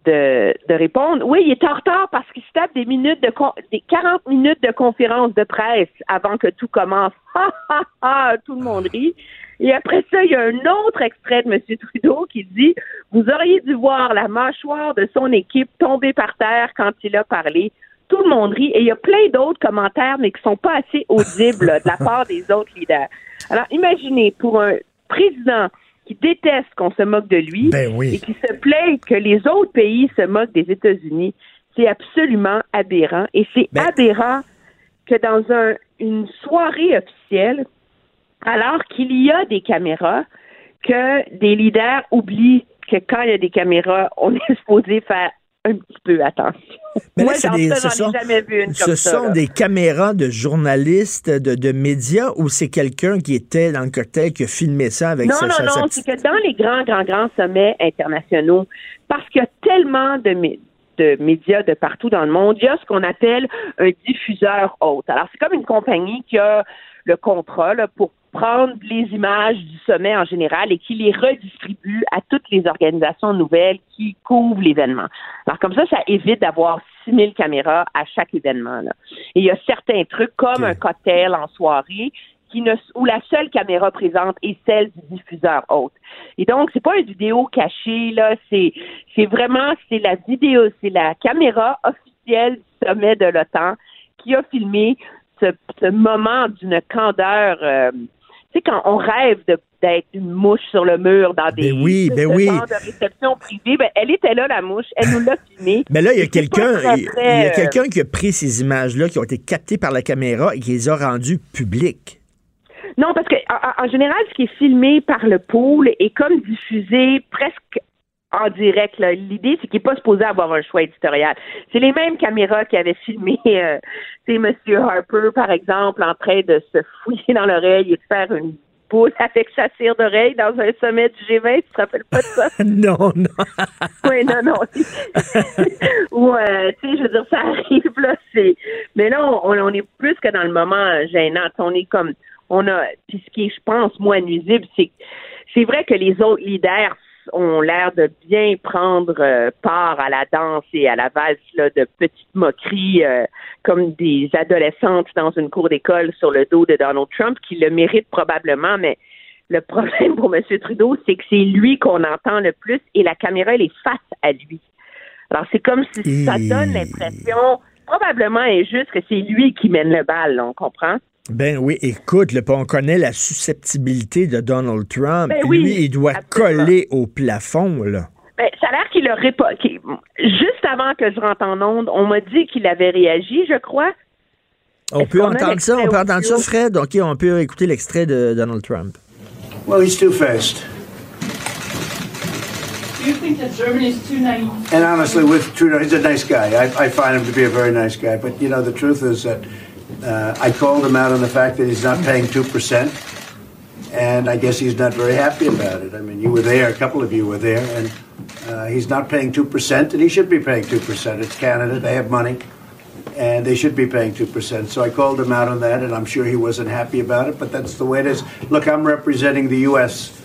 de, de répondre Oui, il est en retard parce qu'il se tape des minutes de des 40 minutes de conférence de presse avant que tout commence. Ha ha ha tout le monde rit. Et après ça, il y a un autre extrait de M. Trudeau qui dit Vous auriez dû voir la mâchoire de son équipe tomber par terre quand il a parlé tout le monde rit et il y a plein d'autres commentaires, mais qui sont pas assez audibles de la part des autres leaders. Alors, imaginez, pour un président qui déteste qu'on se moque de lui ben et qui se plaît que les autres pays se moquent des États-Unis, c'est absolument aberrant. Et c'est ben aberrant que dans un, une soirée officielle, alors qu'il y a des caméras, que des leaders oublient que quand il y a des caméras, on est supposé faire un petit peu attention. Moi, ce sont, jamais vu une ce sont des caméras de journalistes, de, médias, ou c'est quelqu'un qui était dans le cocktail qui a filmé ça avec non, sa, Non, non, c'est que dans les grands, grands, grands sommets internationaux, parce qu'il y a tellement de, de médias de partout dans le monde, il y a ce qu'on appelle un diffuseur hôte. Alors, c'est comme une compagnie qui a le contrat pour prendre les images du sommet en général et qui les redistribue à toutes les organisations nouvelles qui couvrent l'événement. Alors comme ça, ça évite d'avoir 6000 caméras à chaque événement. Et il y a certains trucs comme un cocktail en soirée qui ne, où la seule caméra présente est celle du diffuseur hôte. Et donc, c'est pas une vidéo cachée, là, c'est, c'est vraiment, c'est la vidéo, c'est la caméra officielle du sommet de l'OTAN qui a filmé ce, moment d'une candeur euh, sais, quand on rêve d'être une mouche sur le mur dans des ben oui, ben oui. de réception privée, ben, elle était là, la mouche, elle nous l'a filmée. Mais là, il y a quelqu'un il y a quelqu'un qui a pris ces images-là, qui ont été captées par la caméra et qui les a rendues publiques. Non, parce que en, en général, ce qui est filmé par le pôle est comme diffusé presque en direct. là. L'idée, c'est qu'il n'est pas supposé avoir un choix éditorial. C'est les mêmes caméras qui avaient filmé euh, tu sais, M. Harper, par exemple, en train de se fouiller dans l'oreille et de faire une boule avec sa cire d'oreille dans un sommet du G20. Tu te rappelles pas de ça? non, non. oui, non, non. Ou, euh, tu sais, je veux dire, ça arrive, là, c'est... Mais là, on, on est plus que dans le moment gênant. On est comme... On a... Puis ce qui est, je pense, moins nuisible, c'est c'est vrai que les autres leaders ont l'air de bien prendre euh, part à la danse et à la valse là, de petites moqueries euh, comme des adolescentes dans une cour d'école sur le dos de Donald Trump qui le méritent probablement, mais le problème pour M. Trudeau, c'est que c'est lui qu'on entend le plus et la caméra, elle est face à lui. Alors, c'est comme si ça donne l'impression, probablement et juste, que c'est lui qui mène le bal, là, on comprend? Ben oui, écoute, là, on connaît la susceptibilité de Donald Trump. Ben oui, Lui, il doit absolument. coller au plafond, là. Ben, ça a l'air qu'il aurait pas. qu'il- Juste avant que je rentre en onde, on m'a dit qu'il avait réagi, je crois. On peut a entendre ça, on peut entendre ça? Fred? OK, on peut écouter l'extrait de Donald Trump. Well, he's too fast. Do you think that Germany is too naive? And honestly, with Trudeau, he's a nice guy. I, I find him to be a very nice guy. But, you know, the truth is that uh, I called him out on the fact that he's not paying 2%. And I guess he's not very happy about it. I mean, you were there, a couple of you were there, and uh, he's not paying 2%, and he should be paying 2%. It's Canada, they have money, and they should be paying 2%. So I called him out on that, and I'm sure he wasn't happy about it, but that's the way it is. Look, I'm representing the U.S.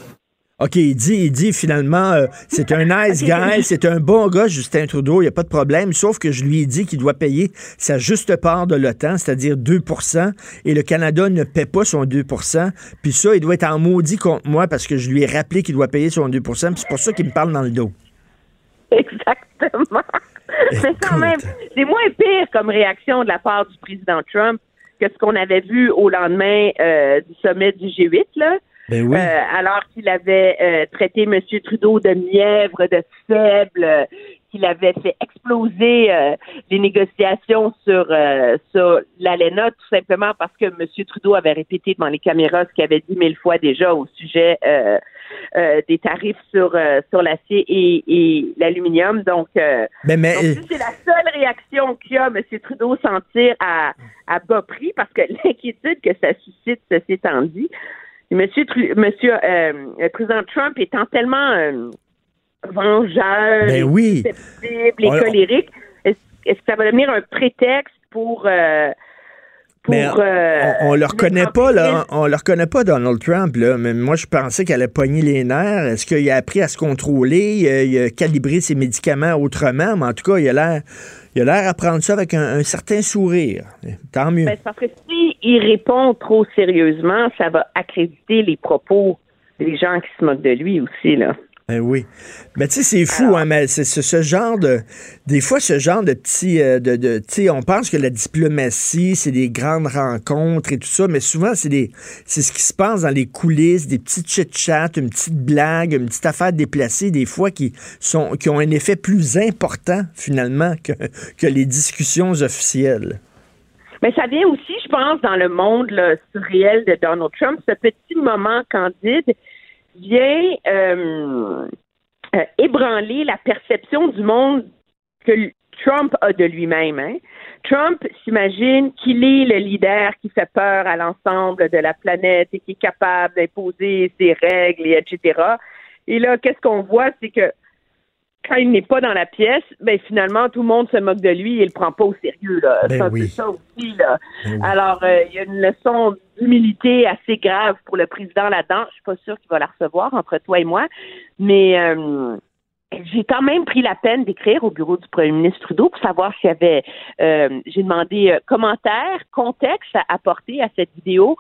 OK, il dit, il dit finalement, euh, c'est un nice guy, c'est un bon gars, Justin Trudeau, il n'y a pas de problème, sauf que je lui ai dit qu'il doit payer sa juste part de l'OTAN, c'est-à-dire 2% et le Canada ne paie pas son 2% puis ça, il doit être en maudit contre moi parce que je lui ai rappelé qu'il doit payer son 2% puis c'est pour ça qu'il me parle dans le dos. Exactement. Mais quand même, c'est moins pire comme réaction de la part du président Trump que ce qu'on avait vu au lendemain euh, du sommet du G8, là. Ben oui. Euh, alors qu'il avait euh, traité M. Trudeau de mièvre, de faible, euh, qu'il avait fait exploser euh, les négociations sur, euh, sur l'ALENA, tout simplement parce que M. Trudeau avait répété devant les caméras ce qu'il avait dit mille fois déjà au sujet euh, euh, des tarifs sur, euh, sur l'acier et, et l'aluminium. Donc, euh, Ben, mais- donc, c'est la seule réaction qu'il y a, M. Trudeau, s'en tire à, à bas prix parce que l'inquiétude que ça suscite, ceci étant dit, Monsieur, Tru- Monsieur euh, le président Trump étant tellement euh, vengeur, Ben oui. susceptible et On- colérique, est-ce que ça va devenir un prétexte pour euh, pour Mais euh, on, on le reconnaît mettre en pas, là. On le reconnaît pas, Donald Trump, là. Mais moi, je pensais qu'elle allait pogner les nerfs. Est-ce qu'il a appris à se contrôler? Il a, il a calibré ses médicaments autrement? Mais en tout cas, il a l'air, il a l'air à prendre ça avec un, un certain sourire. Tant mieux. Ben, parce que si il répond trop sérieusement, ça va accréditer les propos des gens qui se moquent de lui aussi, là. Ben oui. Mais tu sais, c'est fou, hein, mais c'est ce, genre de. Des fois, ce genre de petits. euh, de, de, tu sais, on pense que la diplomatie, c'est des grandes rencontres et tout ça, mais souvent, c'est des c'est ce qui se passe dans les coulisses, des petits chit-chats, une petite blague, une petite affaire déplacée, des fois, qui, sont, qui ont un effet plus important, finalement, que, que les discussions officielles. Mais ça vient aussi, je pense, dans le monde là, surréel de Donald Trump, ce petit moment candide vient euh, euh, ébranler la perception du monde que Trump a de lui-même. hein. Trump s'imagine qu'il est le leader qui fait peur à l'ensemble de la planète et qui est capable d'imposer ses règles, et etc. Et là, qu'est-ce qu'on voit, c'est que quand il n'est pas dans la pièce, ben finalement tout le monde se moque de lui et il le prend pas au sérieux là. Ben C'est oui. ça aussi là. Ben. Alors euh, il y a une leçon d'humilité assez grave pour le président là-dedans. Je suis pas sûre qu'il va la recevoir entre toi et moi, mais euh, j'ai quand même pris la peine d'écrire au bureau du premier ministre Trudeau pour savoir s'il y avait. euh, j'ai demandé euh, commentaires, contexte à apporter à cette vidéo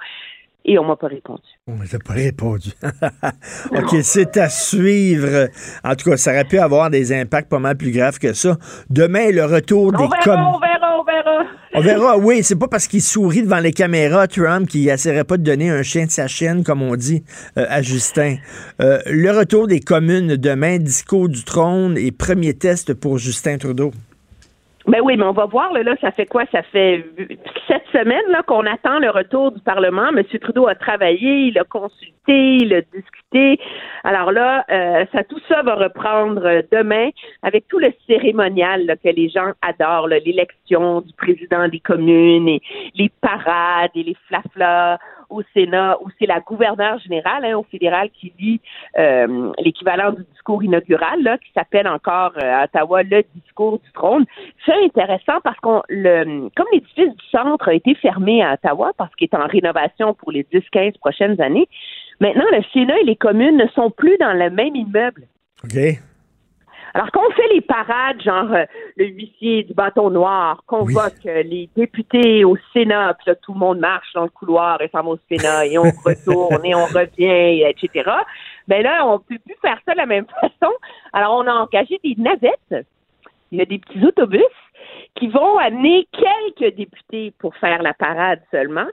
et on m'a pas répondu. On n'a pas répondu. OK, c'est à suivre. En tout cas, ça aurait pu avoir des impacts pas mal plus graves que ça. Demain, le retour des On verra, on verra, on verra. On verra, oui. C'est pas parce qu'il sourit devant les caméras, Trump, qu'il essaierait pas de donner un chien de sa chienne, comme on dit, euh, à Justin. Euh, le retour des communes demain, discours du trône et premier test pour Justin Trudeau. Ben oui, mais on va voir, là, là, ça fait quoi? Ça fait sept semaines là, qu'on attend le retour du Parlement. M. Trudeau a travaillé, il a consulté, il a discuté. Alors là, euh, ça, tout ça va reprendre demain avec tout le cérémonial là, que les gens adorent, l'élection du président des communes et les parades et les flaflas au Sénat, où c'est la gouverneure générale hein, au fédéral qui lit euh, l'équivalent du discours inaugural, là, qui s'appelle encore euh, à Ottawa le discours du trône. C'est intéressant parce qu'on le comme l'édifice du centre a été fermé à Ottawa parce qu'il est en rénovation pour les 10-15 prochaines années, maintenant le Sénat et les communes ne sont plus dans le même immeuble. Alors, qu'on fait les parades, genre euh, le huissier du bâton noir convoque euh, les députés au Sénat, puis là, tout le monde marche dans le couloir et s'en va au Sénat, et on retourne, et on revient, etc. Ben là, on peut plus faire ça de la même façon. Alors, on a engagé des navettes. Il y a des petits autobus qui vont amener quelques députés pour faire la parade seulement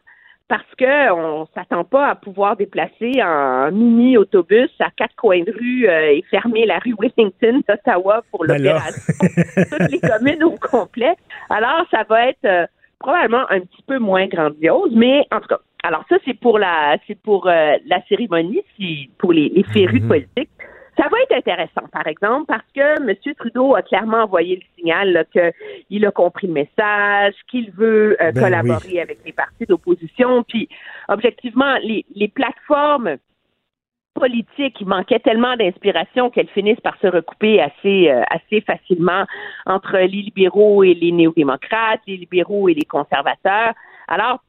parce qu'on ne s'attend pas à pouvoir déplacer un mini-autobus à quatre coins de rue euh, et fermer la rue Wellington d'Ottawa pour Ben l'opération. Toutes les communes au complet. Alors, ça va être euh, probablement un petit peu moins grandiose, mais en tout cas, alors ça, c'est pour la c'est pour euh, la cérémonie, c'est pour les, les férus politiques. Ça va être intéressant, par exemple, parce que M. Trudeau a clairement envoyé le signal qu'il a compris le message, qu'il veut euh, Ben collaborer oui. avec les partis d'opposition. Puis, objectivement, les, les plateformes politiques, il manquait tellement d'inspiration qu'elles finissent par se recouper assez, euh, assez facilement entre les libéraux et les néo-démocrates, les libéraux et les conservateurs. Alors,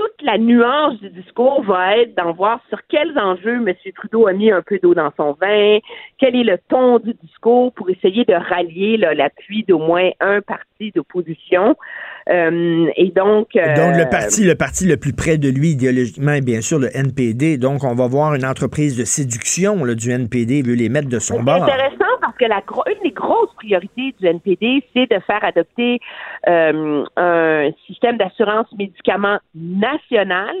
toute la nuance du discours va être d'en voir sur quels enjeux M. Trudeau a mis un peu d'eau dans son vin, quel est le ton du discours pour essayer de rallier l'appui d'au moins un parti d'opposition. Euh, et donc, euh, Donc, le parti, le parti le plus près de lui idéologiquement est bien sûr le NPD. Donc, on va voir une entreprise de séduction là, du NPD. Il veut les mettre de son C'est bord. intéressant parce que la des grosses priorités du NPD, c'est de faire adopter euh, un système d'assurance médicaments national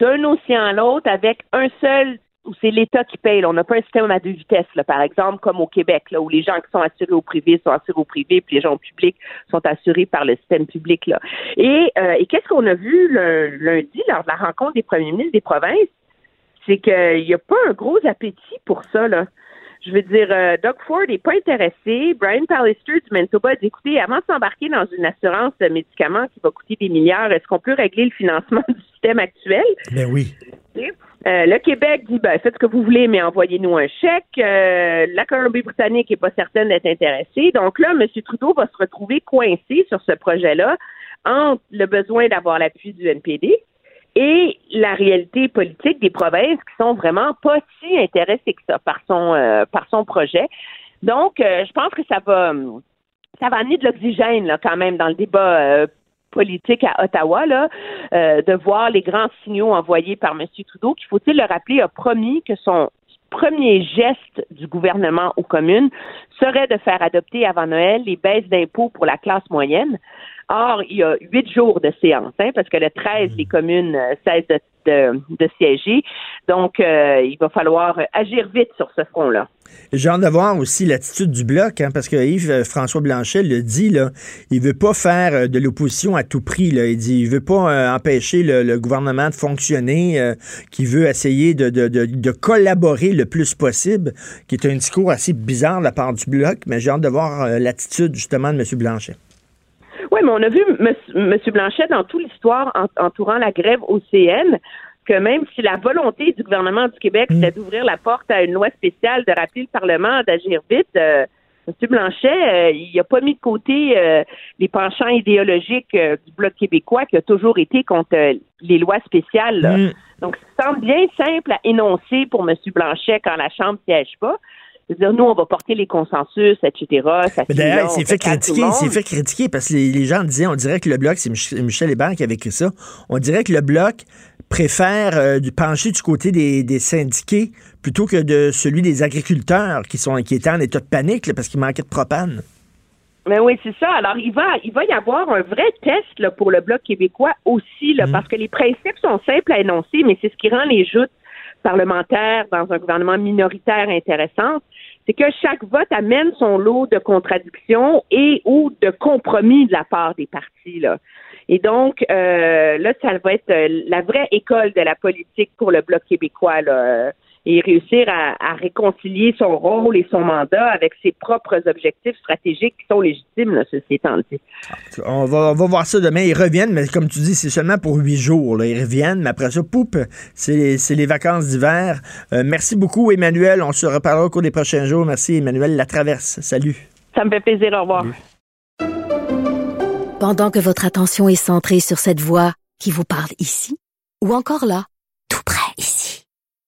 d'un océan à l'autre avec un seul où c'est l'État qui paye. On n'a pas un système à deux vitesses, là, par exemple, comme au Québec, là, où les gens qui sont assurés au privé sont assurés au privé, puis les gens au public sont assurés par le système public. Là. Et, euh, qu'est-ce qu'on a vu lundi lors de la rencontre des premiers ministres des provinces? c'est qu'il n'y a pas un gros appétit pour ça, là. Je veux dire, euh, Doug Ford n'est pas intéressé. Brian Pallister du Manitoba a dit, écoutez, avant de s'embarquer dans une assurance de médicaments qui va coûter des milliards, est-ce qu'on peut régler le financement du système actuel? Ben oui. Euh, le Québec dit ben, faites ce que vous voulez, mais envoyez-nous un chèque. Euh, la Colombie-Britannique n'est pas certaine d'être intéressée. Donc là, M. Trudeau va se retrouver coincé sur ce projet-là entre le besoin d'avoir l'appui du NPD et la réalité politique des provinces qui sont vraiment pas si intéressées que ça par son euh, par son projet. Donc, euh, je pense que ça va ça va amener de l'oxygène quand même dans le débat euh, politique à Ottawa là, euh, de voir les grands signaux envoyés par M. Trudeau, qui faut-il le rappeler a promis que son premier geste du gouvernement aux communes serait de faire adopter avant Noël les baisses d'impôts pour la classe moyenne. Or, il y a huit jours de séance, hein, parce que le 13, les communes euh, cessent de, de, de siéger. Donc, euh, il va falloir agir vite sur ce front-là. J'ai hâte de voir aussi l'attitude du bloc, hein, parce que Yves euh, François Blanchet le dit, là, il veut pas faire euh, de l'opposition à tout prix. Là. Il dit il veut pas euh, empêcher le, le gouvernement de fonctionner, euh, qui veut essayer de, de, de, de collaborer le plus possible, qui est un discours assez bizarre de la part du bloc, mais j'ai hâte de voir l'attitude justement de M. Blanchet. Oui, mais on a vu M. Blanchet dans toute l'histoire en- entourant la grève au CN que même si la volonté du gouvernement du Québec c'était d'ouvrir la porte à une loi spéciale, de rappeler le Parlement, d'agir vite, euh, M. Blanchet, euh, il n'a pas mis de côté euh, les penchants idéologiques du Bloc québécois qui a toujours été contre les lois spéciales. là. Donc, ça semble bien simple à énoncer pour M. Blanchet quand la Chambre ne siège pas. C'est-à-dire, nous, on va porter les consensus, etc. Ça Mais d'ailleurs, s'est fait critiquer, s'est fait critiquer parce que les, les gens disaient, on dirait que le bloc, c'est Mich- Michel Hébert qui avait écrit ça, on dirait que le bloc préfère euh, pencher du côté des, des syndiqués plutôt que de celui des agriculteurs qui sont qui étaient en état de panique là, parce qu'il manquait de propane. Mais oui, c'est ça. Alors, il va, il va y avoir un vrai test là, pour le Bloc québécois aussi, là, parce que les principes sont simples à énoncer, mais c'est ce qui rend les joutes parlementaires dans un gouvernement minoritaire intéressantes. C'est que chaque vote amène son lot de contradictions et ou de compromis de la part des partis. Là. Et donc, euh, là, ça va être euh, la vraie école de la politique pour le Bloc québécois. Là et réussir à, réconcilier son rôle et son mandat avec ses propres objectifs stratégiques qui sont légitimes, là, ceci étant On va, on va voir ça demain. Ils reviennent, mais comme tu dis, c'est seulement pour huit jours. Ils reviennent, mais après ça, poup, c'est les vacances d'hiver. Euh, merci beaucoup, Emmanuel. On se reparlera au cours des prochains jours. Merci, Emmanuel. La traverse. Salut. Ça me fait plaisir. Au revoir. Pendant que votre attention est centrée sur cette voix qui vous parle ici, ou encore là, tout près ici,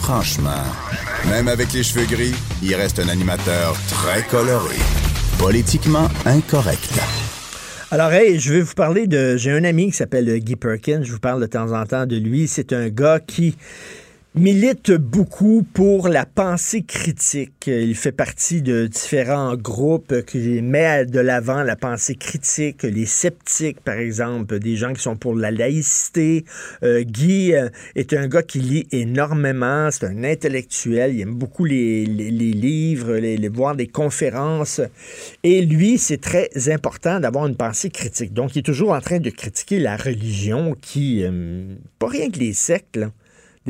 franchement. Même avec les cheveux gris, il reste un animateur très coloré. Politiquement incorrect. Alors, hey, je vais vous parler de. J'ai un ami qui s'appelle Guy Perkins. Je vous parle de temps en temps de lui. C'est un gars qui milite beaucoup pour la pensée critique. Il fait partie de différents groupes qui mettent de l'avant la pensée critique, les sceptiques, par exemple, des gens qui sont pour la laïcité. Euh, Guy euh, est un gars qui lit énormément, c'est un intellectuel, il aime beaucoup les, livres, les, voir des conférences. Et lui, c'est très important d'avoir une pensée critique. Donc, il est toujours en train de critiquer la religion qui, euh, pas rien que les sectes, là,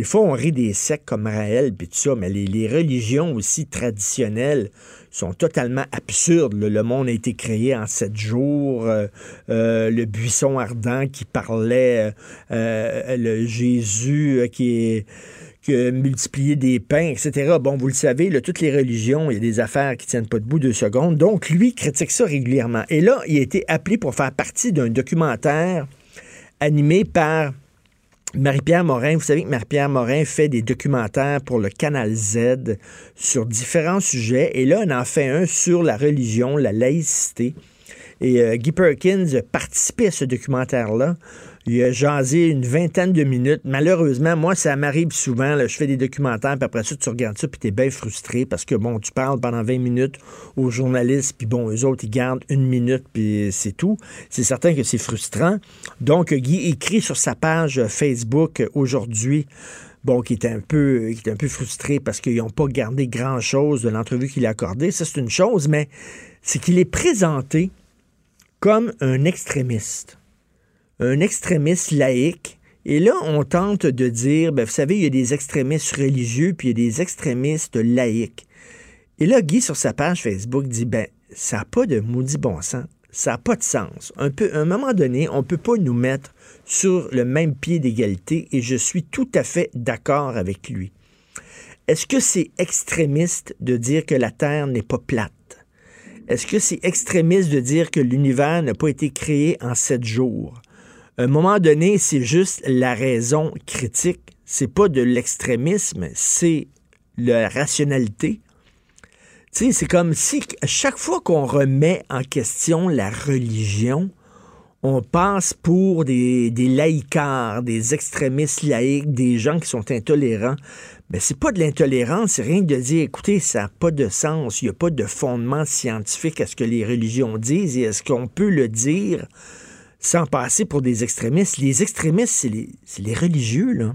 des fois, on rit des sectes comme Raël, puis tout mais les, religions aussi traditionnelles sont totalement absurdes. Le, monde a été créé en sept jours. Euh, euh, le buisson ardent qui parlait, euh, le Jésus qui est multiplié des pains, etc. Bon, vous le savez, toutes les religions, il y a des affaires qui tiennent pas debout deux secondes. Donc, lui critique ça régulièrement. Et là, il a été appelé pour faire partie d'un documentaire animé par Marie-Pierre Morin, vous savez que Marie-Pierre Morin fait des documentaires pour le Canal Z sur différents sujets. Et là, on en fait un sur la religion, la laïcité. Et euh, Guy Perkins a participé à ce documentaire-là. Il a jasé une vingtaine de minutes. Malheureusement, moi, ça m'arrive souvent. je fais des documentaires, puis après ça, tu regardes ça, puis tu es bien frustré parce que, bon, tu parles pendant 20 minutes aux journalistes, puis bon, eux autres, ils gardent une minute, puis c'est tout. C'est certain que c'est frustrant. Donc, Guy écrit sur sa page Facebook aujourd'hui bon, qui était un peu, qui était un peu frustré parce qu'ils n'ont pas gardé grand-chose de l'entrevue qu'il a accordée. Ça, c'est une chose, mais c'est qu'il est présenté comme un extrémiste un extrémiste laïque. Et là, on tente de dire, ben, vous savez, il y a des extrémistes religieux, puis il y a des extrémistes laïques. Et là, Guy, sur sa page Facebook, dit, ben, ça n'a pas de maudit bon sens. Ça n'a pas de sens. Un peu, à un moment donné, on ne peut pas nous mettre sur le même pied d'égalité et je suis tout à fait d'accord avec lui. Est-ce que c'est extrémiste de dire que la Terre n'est pas plate? Est-ce que c'est extrémiste de dire que l'univers n'a pas été créé en sept jours? À un moment donné, c'est juste la raison critique. C'est pas de l'extrémisme, c'est la rationalité. Tu sais, c'est comme si à chaque fois qu'on remet en question la religion, on passe pour des, des des extrémistes laïcs, des gens qui sont intolérants. Mais c'est pas de l'intolérance, c'est rien de dire, écoutez, ça n'a pas de sens, il n'y a pas de fondement scientifique à ce que les religions disent, et est-ce qu'on peut le dire sans passer pour des extrémistes. Les extrémistes, c'est les, religieux, là.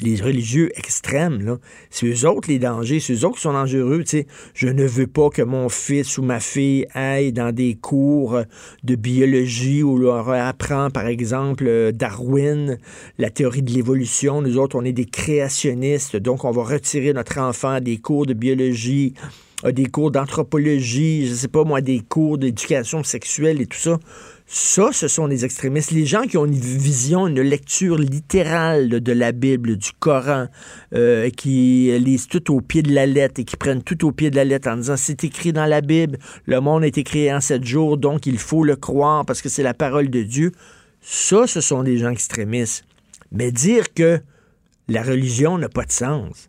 Les religieux extrêmes, là. C'est eux autres les dangers, c'est eux autres qui sont dangereux. Tu sais, je ne veux pas que mon fils ou ma fille aille dans des cours de biologie où leur apprend, par exemple, Darwin, la théorie de l'évolution. Nous autres, on est des créationnistes, donc on va retirer notre enfant des cours de biologie, des cours d'anthropologie, je sais pas moi, des cours d'éducation sexuelle et tout ça. Ça, ce sont les extrémistes. Les gens qui ont une vision, une lecture littérale de la Bible, du Coran, euh, qui lisent tout au pied de la lettre et qui prennent tout au pied de la lettre en disant c'est écrit dans la Bible, le monde a été créé en sept jours, donc il faut le croire parce que c'est la parole de Dieu. Ça, ce sont des gens extrémistes. Mais dire que la religion n'a pas de sens,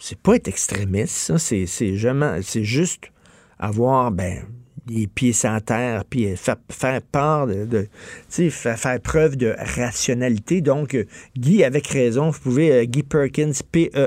c'est pas être extrémiste. C'est, c'est, c'est juste avoir, ben, les pieds sans terre, puis faire, faire part de, faire, preuve de rationalité. Donc, euh, Guy, avec raison, vous pouvez, euh, Guy Perkins, P-E-R-K-I-N-S,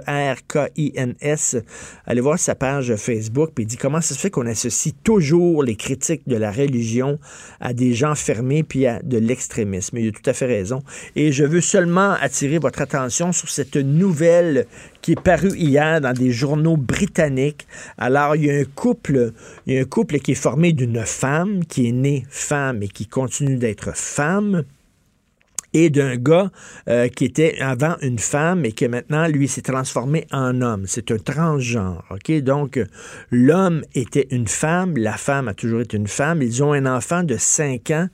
aller voir sa page Facebook, puis il dit comment ça se fait qu'on associe toujours les critiques de la religion à des gens fermés, puis à de l'extrémisme. Il a tout à fait raison. Et je veux seulement attirer votre attention sur cette nouvelle qui est parue hier dans des journaux britanniques. Alors, il y a un couple, il y a un couple qui est formé d'une femme, qui est née femme et qui continue d'être femme et d'un gars euh, qui était avant une femme et qui maintenant, lui, s'est transformé en homme. C'est un transgenre, OK? Donc, l'homme était une femme, la femme a toujours été une femme. Ils ont un enfant de 5 ans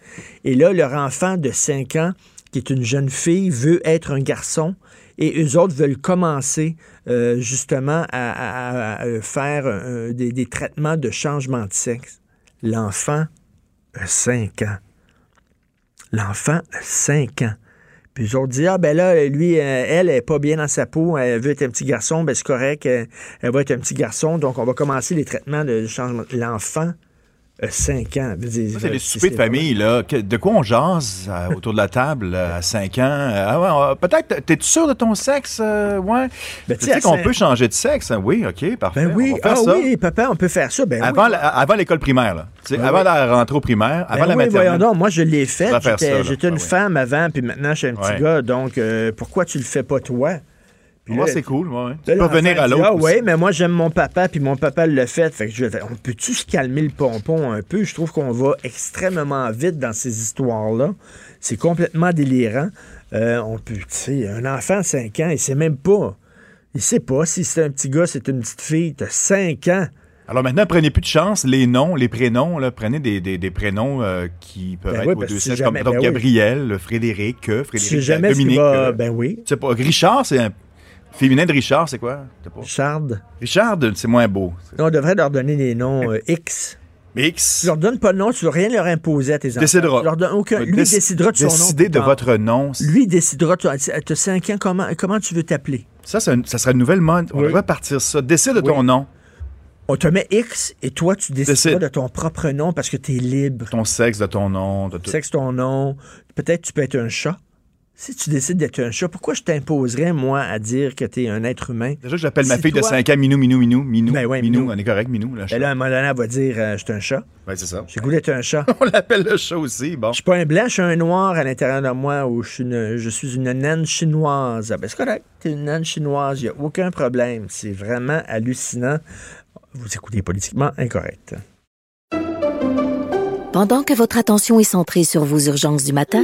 et là, leur enfant de 5 ans, qui est une jeune fille, veut être un garçon et eux autres veulent commencer euh, justement à, faire des, traitements de changement de sexe. L'enfant a 5 ans. L'enfant a 5 ans. Puis eux autres disent, ah ben là, lui, euh, elle est pas bien dans sa peau, elle veut être un petit garçon, ben c'est correct, euh, elle va être un petit garçon, donc on va commencer les traitements de changement. L'enfant 5 ans. Je veux dire, Ça, c'est les soupers de famille, là. De quoi on jase euh, autour de la table euh, à 5 ans? Euh, ah ouais, euh, Peut-être, t'es-tu sûr de ton sexe? euh, ouais? Ben, tu sais, qu'on peut changer de sexe? hein? Oui, OK, parfait. Ben oui, on ah ça. oui, papa, on peut faire ça. Ben Avant, oui. la- avant l'école primaire, là. Ben avant oui. la rentrée au primaire, avant la oui, voyons maternelle. donc, moi je l'ai fait. J'étais ça, là. j'étais une Ah femme avant, puis maintenant je suis un petit gars. Donc euh, pourquoi tu le fais pas toi? Moi, c'est cool, ouais. là, Tu peux venir à l'autre. Ah oui, mais moi j'aime mon papa, puis mon papa l'a fait. Fait que je on peut-tu se calmer le pompon un peu? Je trouve qu'on va extrêmement vite dans ces histoires-là. C'est complètement délirant. Euh, on peut, tu sais, un enfant de 5 ans, il sait même pas. Il sait pas si c'est un petit gars, c'est une petite fille. T'as 5 ans. Alors maintenant, prenez plus de chance. Les noms, les prénoms, là, prenez des, des, des prénoms euh, qui peuvent Ben être oui, aux deux c'est comme donc ben oui. Gabriel, Frédéric, euh, Tu Frédéric, sais jamais ce Dominique. va. Ben oui. tu sais pas. Richard, c'est un féminin de Richard, c'est quoi? Pas. Richard. Richard, c'est moins beau. On devrait leur donner des noms euh, X. X. Tu leur donnes pas de nom, tu ne veux rien leur imposer à tes enfants. Décidera. Tu leur donnes aucun- Lui Déc- décidera de son nom. Décider de votre nom. Lui décidera. Tu as 5 ans, comment, comment tu veux t'appeler? Ça, un- ça serait une nouvelle mode. On Oui. devrait partir ça. Décide de ton nom, On te met X et toi, tu décideras Décide. de ton propre nom parce que tu es libre. ton sexe, de ton nom, de tout. Sexe, ton nom. Peut-être tu peux être un chat. Si tu décides d'être un chat, pourquoi je t'imposerais, moi, à dire que tu es un être humain? Déjà que j'appelle ma fille de toi- 5 ans Minou, Minou, Minou, Minou. Ben ouais, Minou, Minou. on est correct, Minou. Là, Ben là, à un moment donné, elle va dire euh, Je suis un chat. Ouais, c'est ça. J'ai goût d'être un chat. On l'appelle le chat aussi, bon. Je suis pas un blanc, je suis un noir à l'intérieur de moi ou je suis une, je suis une naine chinoise. Ah ben c'est correct, t'es une naine chinoise, il n'y a aucun problème. C'est vraiment hallucinant. Vous écoutez politiquement incorrect. Pendant que votre attention est centrée sur vos urgences du matin,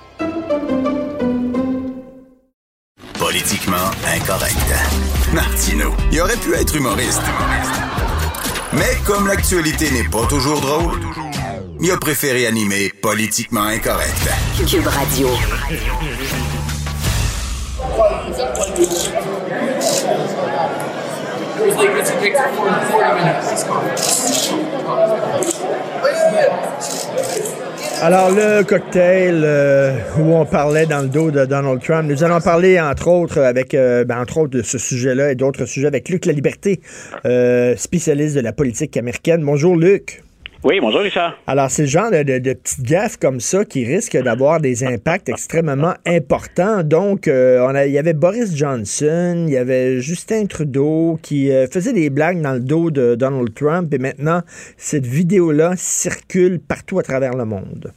Politiquement incorrect. Martino, il aurait pu être humoriste. Mais comme l'actualité n'est pas toujours drôle, il a préféré animer Politiquement incorrect. Cube Radio. Alors, le cocktail euh, où on parlait dans le dos de Donald Trump, nous allons parler, entre autres, avec, euh, ben, entre autres, de ce sujet-là et d'autres sujets avec Luc La Liberté, euh, spécialiste de la politique américaine. Bonjour, Luc. Oui, bonjour Richard. Alors, c'est le genre de, petites gaffes comme ça qui risquent d'avoir des impacts extrêmement importants. Donc, euh, on a- il y avait Boris Johnson, il y avait Justin Trudeau qui euh, faisait des blagues dans le dos de Donald Trump et maintenant, cette vidéo-là circule partout à travers le monde.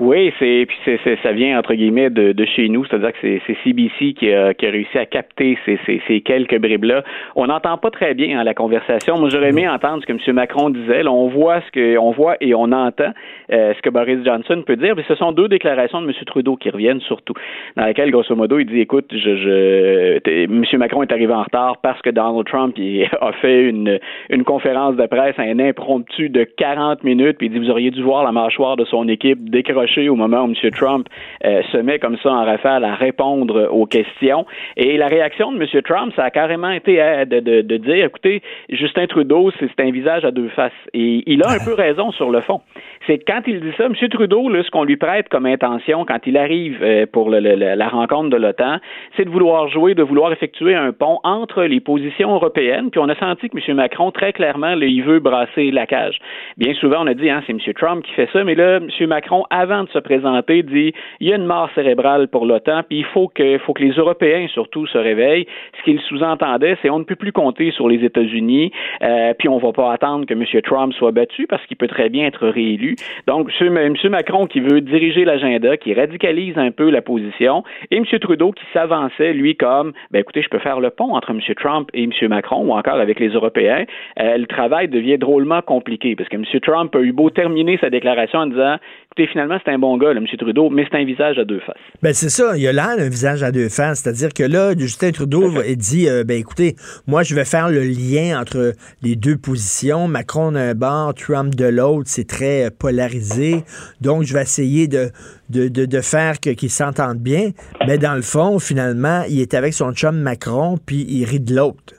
Oui, c'est puis c'est, c'est- ça vient entre guillemets de, de chez nous, c'est-à-dire que c'est, c'est CBC qui a, qui a réussi à capter ces, ces, ces quelques bribes-là. On n'entend pas très bien hein, la conversation. Moi, j'aurais aimé entendre ce que M. Macron disait. Là, on voit ce que on voit et on entend euh, ce que Boris Johnson peut dire. Mais ce sont deux déclarations de M. Trudeau qui reviennent surtout, dans lesquelles grosso modo il dit écoute, je, je M. Macron est arrivé en retard parce que Donald Trump il a fait une une conférence de presse, un impromptu de 40 minutes, puis il dit vous auriez dû voir la mâchoire de son équipe décrocher au moment où M. Trump euh, se met comme ça en rafale à répondre aux questions. Et la réaction de M. Trump, ça a carrément été euh, de, dire, écoutez, Justin Trudeau, c'est un visage à deux faces. Et il a un peu raison sur le fond. C'est quand il dit ça, M. Trudeau, là, ce qu'on lui prête comme intention quand il arrive euh, pour la rencontre de l'OTAN, c'est de vouloir jouer, de vouloir effectuer un pont entre les positions européennes. Puis on a senti que M. Macron, très clairement, il veut brasser la cage. Bien souvent, on a dit, hein, c'est M. Trump qui fait ça, mais là, M. Macron, avant de se présenter, dit, il y a une mort cérébrale pour l'OTAN, puis il faut que, faut que les Européens, surtout, se réveillent. Ce qu'il sous-entendait, c'est on ne peut plus compter sur les États-Unis, euh, puis on va pas attendre que M. Trump soit battu parce qu'il peut très bien être réélu. Donc, M. Macron qui veut diriger l'agenda, qui radicalise un peu la position, et M. Trudeau qui s'avançait, lui, comme, ben écoutez, je peux faire le pont entre M. Trump et M. Macron, ou encore avec les Européens. Euh, le travail devient drôlement compliqué, parce que M. Trump a eu beau terminer sa déclaration en disant, écoutez, finalement, c'est un bon gars, là, M. Trudeau, mais c'est un visage à deux faces. Ben c'est ça, il y a là un visage à deux faces, c'est-à-dire que là, Justin Trudeau dit, euh, ben écoutez, moi, je vais faire le lien entre les deux positions, Macron d'un bord, Trump de l'autre, c'est très euh, polarisé, donc je vais essayer de, de, de, de faire qu'ils s'entendent bien, mais dans le fond, finalement, il est avec son chum Macron, puis il rit de l'autre.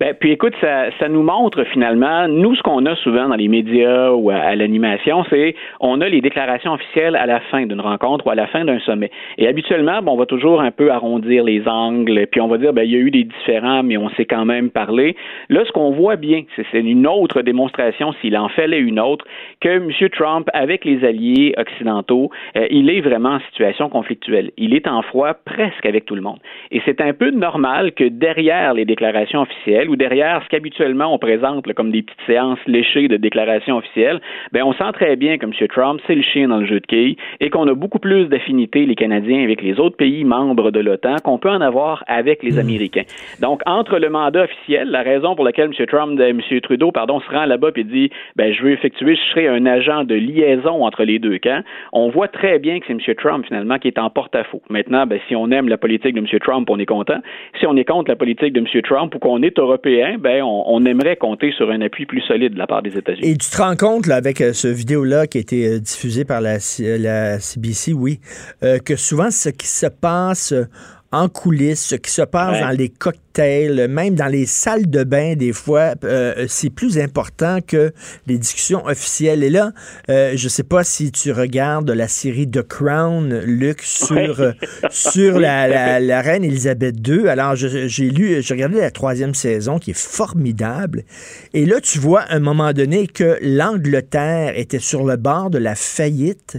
Ben, puis écoute, ça, ça nous montre finalement, nous, ce qu'on a souvent dans les médias ou à, l'animation, c'est on a les déclarations officielles à la fin d'une rencontre ou à la fin d'un sommet. Et habituellement, bon, on va toujours un peu arrondir les angles, puis on va dire, ben, il y a eu des différends, mais on s'est quand même parlé. Là, ce qu'on voit bien, c'est une autre démonstration, s'il en fallait une autre, que M. Trump, avec les alliés occidentaux, euh, il est vraiment en situation conflictuelle. Il est en froid presque avec tout le monde. Et c'est un peu normal que derrière les déclarations officielles, ou derrière ce qu'habituellement on présente là, comme des petites séances léchées de déclarations officielles, ben on sent très bien que M. Trump, c'est le chien dans le jeu de quilles et qu'on a beaucoup plus d'affinité, les Canadiens, avec les autres pays membres de l'OTAN qu'on peut en avoir avec les Américains. Donc, entre le mandat officiel, la raison pour laquelle M. Trump, M. Trudeau, pardon, se rend là-bas et dit, ben, je veux effectuer, je serai un agent de liaison entre les deux camps, on voit très bien que c'est M. Trump, finalement, qui est en porte-à-faux. Maintenant, ben, si on aime la politique de M. Trump, on est content. Si on est contre la politique de M. Trump ou qu'on est ben, on, aimerait compter sur un appui plus solide de la part des États-Unis. Et tu te rends compte, là, avec euh, ce vidéo-là qui a été euh, diffusé par la, la CBC, oui, euh, que souvent ce qui se passe en coulisses, ce qui se passe ouais. dans les cocktails, même dans les salles de bain, des fois, euh, c'est plus important que les discussions officielles. Et là, euh, je sais pas si tu regardes la série The Crown, Luc, sur, ouais. euh, sur la, la, la, reine Elisabeth II. Alors, j'ai lu, j'ai regardé la troisième saison qui est formidable. Et là, tu vois à un moment donné que l'Angleterre était sur le bord de la faillite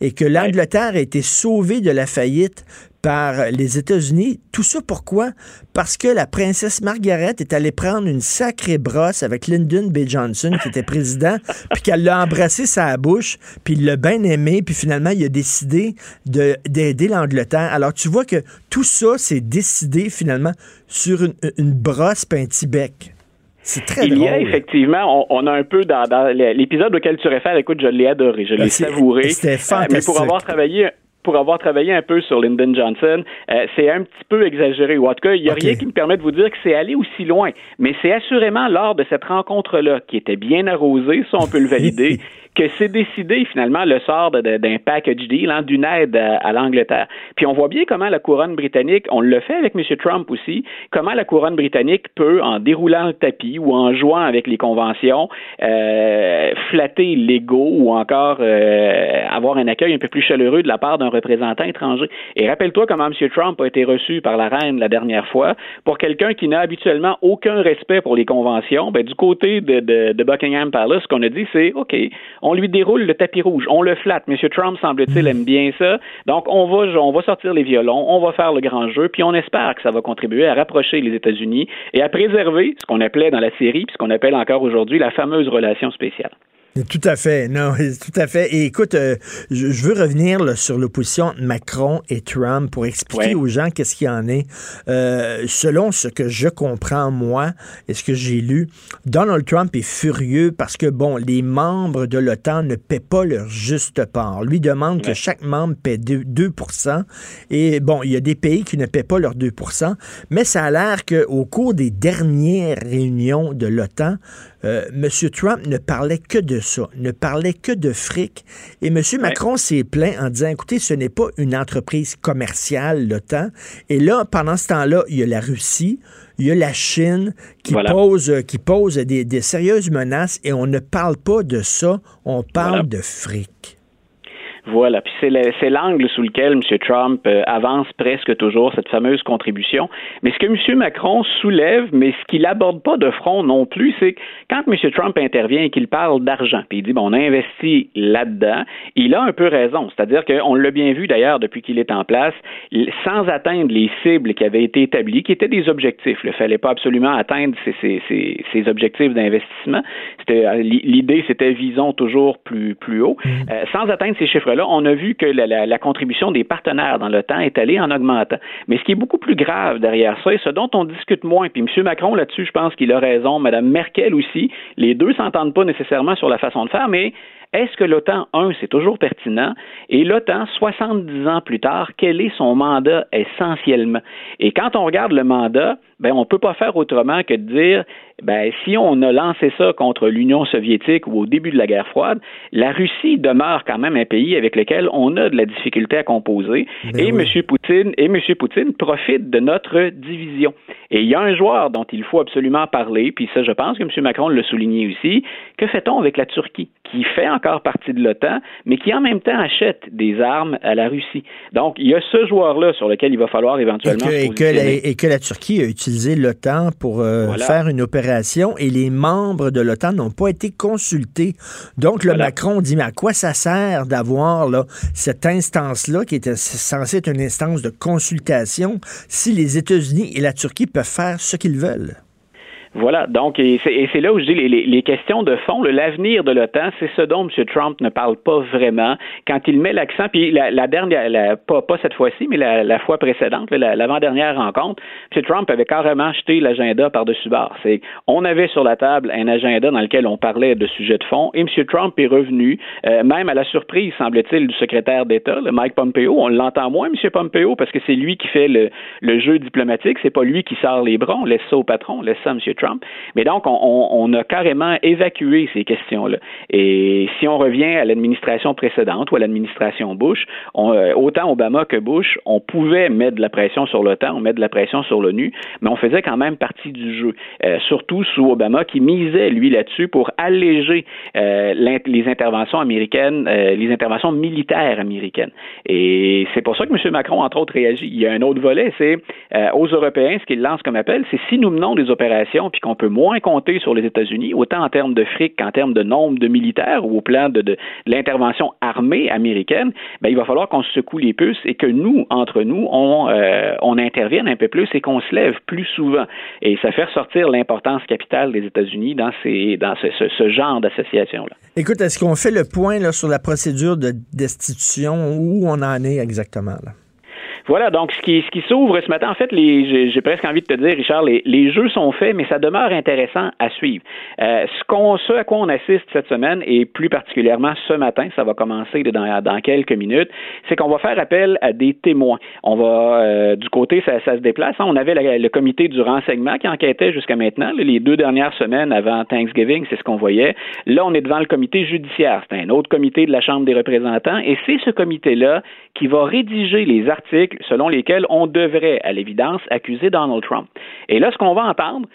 et que l'Angleterre a été sauvée de la faillite par les États-Unis. Tout ça pourquoi? Parce que la princesse Margaret est allée prendre une sacrée brosse avec Lyndon B. Johnson, qui était président, puis qu'elle l'a embrassé sa bouche, puis il l'a bien aimé, puis finalement, il a décidé d'aider l'Angleterre. Alors, tu vois que tout ça, c'est décidé finalement sur une, une brosse puis un petit bec. C'est très Il y a effectivement, on, on a un peu dans, dans l'épisode auquel tu réfères, écoute, je l'ai adoré, je l'ai savouré. C'était fantastique. mais pour avoir travaillé pour avoir travaillé un peu sur Lyndon Johnson, euh, c'est un petit peu exagéré. Ou en tout cas, il n'y a okay. rien qui me permet de vous dire que c'est allé aussi loin. Mais c'est assurément lors de cette rencontre-là, qui était bien arrosée, ça on peut le valider, que c'est décidé finalement le sort d'un package deal, hein, d'une aide à, l'Angleterre. Puis on voit bien comment la couronne britannique, on le fait avec M. Trump aussi, comment la couronne britannique peut, en déroulant le tapis ou en jouant avec les conventions, euh, flatter l'ego ou encore euh, avoir un accueil un peu plus chaleureux de la part d'un représentant étranger. Et rappelle-toi comment M. Trump a été reçu par la reine la dernière fois. Pour quelqu'un qui n'a habituellement aucun respect pour les conventions, ben, du côté de, Buckingham Palace, ce qu'on a dit, c'est OK, lui déroule le tapis rouge, on le flatte. M. Trump, semble-t-il, aime bien ça. Donc, on va, on va sortir les violons, on va faire le grand jeu, puis on espère que ça va contribuer à rapprocher les États-Unis et à préserver ce qu'on appelait dans la série, puis ce qu'on appelle encore aujourd'hui la fameuse relation spéciale. Tout à fait, non, tout à fait. Et écoute, euh, je, je, veux revenir là, sur l'opposition Macron et Trump pour expliquer ouais. aux gens qu'est-ce qu'il y en est. Euh, selon ce que je comprends, moi, et ce que j'ai lu, Donald Trump est furieux parce que, bon, les membres de l'OTAN ne paient pas leur juste part. Lui demande ouais. que chaque membre paie 2, 2 Et, bon, il y a des pays qui ne paient pas leurs 2% mais ça a l'air qu'au cours des dernières réunions de l'OTAN, euh, M. Trump ne parlait que de ça, ne parlait que de fric. Et M. Macron s'est plaint en disant, écoutez, ce n'est pas une entreprise commerciale, l'OTAN. Et là, pendant ce temps-là, il y a la Russie, il y a la Chine qui pose, qui pose des, des, sérieuses menaces et on ne parle pas de ça, on parle de fric. Voilà, puis c'est l'angle sous lequel M. Trump euh, avance presque toujours cette fameuse contribution. Mais ce que M. Macron soulève, mais ce qu'il n'aborde pas de front non plus, c'est quand M. Trump intervient et qu'il parle d'argent, puis il dit, bon, on a investi là-dedans, il a un peu raison. C'est-à-dire qu'on l'a bien vu d'ailleurs depuis qu'il est en place, sans atteindre les cibles qui avaient été établies, qui étaient des objectifs. Il ne fallait pas absolument atteindre ces, ces, ces, objectifs d'investissement. Euh, l'idée, c'était visons toujours plus, plus haut. Mmh. Euh, sans atteindre ces chiffres-là, on a vu que la, contribution des partenaires dans le temps est allée en augmentant. Mais ce qui est beaucoup plus grave derrière ça, et ce dont on discute moins, puis M. Macron là-dessus, je pense qu'il a raison, Mme Merkel aussi, les deux s'entendent pas nécessairement sur la façon de faire, mais est-ce que l'OTAN, un, c'est toujours pertinent, et l'OTAN, 70 ans plus tard, quel est son mandat essentiellement? Et quand on regarde le mandat, ben, on ne peut pas faire autrement que de dire, ben, si on a lancé ça contre l'Union soviétique ou au début de la guerre froide, la Russie demeure quand même un pays avec lequel on a de la difficulté à composer. Ben et M. Poutine et M. Poutine profitent de notre division. Et il y a un joueur dont il faut absolument parler, puis ça, je pense que M. Macron l'a souligné aussi. Que fait-on avec la Turquie? qui fait encore partie de l'OTAN, mais qui en même temps achète des armes à la Russie. Donc, il y a ce joueur-là sur lequel il va falloir éventuellement. Et que, la, et que la, Turquie a utilisé l'OTAN pour euh, faire une opération et les membres de l'OTAN n'ont pas été consultés. Donc, le Macron dit, mais à quoi ça sert d'avoir cette instance-là qui était censée être une instance de consultation si les États-Unis et la Turquie peuvent faire ce qu'ils veulent? Voilà, donc, et c'est là où je dis les, les, questions de fond, l'avenir de l'OTAN, c'est ce dont M. Trump ne parle pas vraiment quand il met l'accent, puis la, dernière, pas, cette fois-ci, mais la, fois précédente, l'avant-dernière rencontre, M. Trump avait carrément jeté l'agenda par-dessus bord. On avait sur la table un agenda dans lequel on parlait de sujets de fond, et M. Trump est revenu, euh, même à la surprise, semble-t-il, du secrétaire d'État, Mike Pompeo. On l'entend moins, M. Pompeo, parce que c'est lui qui fait le, le jeu diplomatique, c'est pas lui qui sort les bras, on laisse ça au patron, on laisse ça à M. Trump. Mais donc, on, a carrément évacué ces questions-là. Et si on revient à l'administration précédente ou à l'administration Bush, euh, autant Obama que Bush, on pouvait mettre de la pression sur l'OTAN, on met de la pression sur l'ONU, mais on faisait quand même partie du jeu. Euh, surtout sous Obama, qui misait, lui, là-dessus pour alléger euh, les interventions américaines, les interventions militaires américaines. Et c'est pour ça que M. Macron, entre autres, réagit. Il y a un autre volet, c'est aux Européens, ce qu'il lance comme appel, c'est si nous menons des opérations puis qu'on peut moins compter sur les États-Unis, autant en termes de fric qu'en termes de nombre de militaires ou au plan de, l'intervention armée américaine, ben, il va falloir qu'on se secoue les puces et que nous, entre nous, on, euh, on intervienne un peu plus et qu'on se lève plus souvent. Et ça fait ressortir l'importance capitale des États-Unis dans, ces, dans ce, ce, genre d'association-là. Écoute, est-ce qu'on fait le point là, sur la procédure de destitution? Où on en est exactement? Là? Voilà, donc ce qui, s'ouvre ce matin, en fait, j'ai presque envie de te dire, Richard, les, les, jeux sont faits, mais ça demeure intéressant à suivre. Euh, ce, qu'on, ce à quoi on assiste cette semaine, et plus particulièrement ce matin, ça va commencer dans, dans quelques minutes, c'est qu'on va faire appel à des témoins. On va, euh, du côté, ça, ça se déplace. Hein. on avait le comité du renseignement qui enquêtait jusqu'à maintenant, les deux dernières semaines avant Thanksgiving, c'est ce qu'on voyait. Là, on est devant le comité judiciaire. C'est un autre comité de la Chambre des représentants, et c'est ce comité-là qui va rédiger les articles selon lesquels on devrait, à l'évidence, accuser Donald Trump. Et là, ce qu'on va entendre,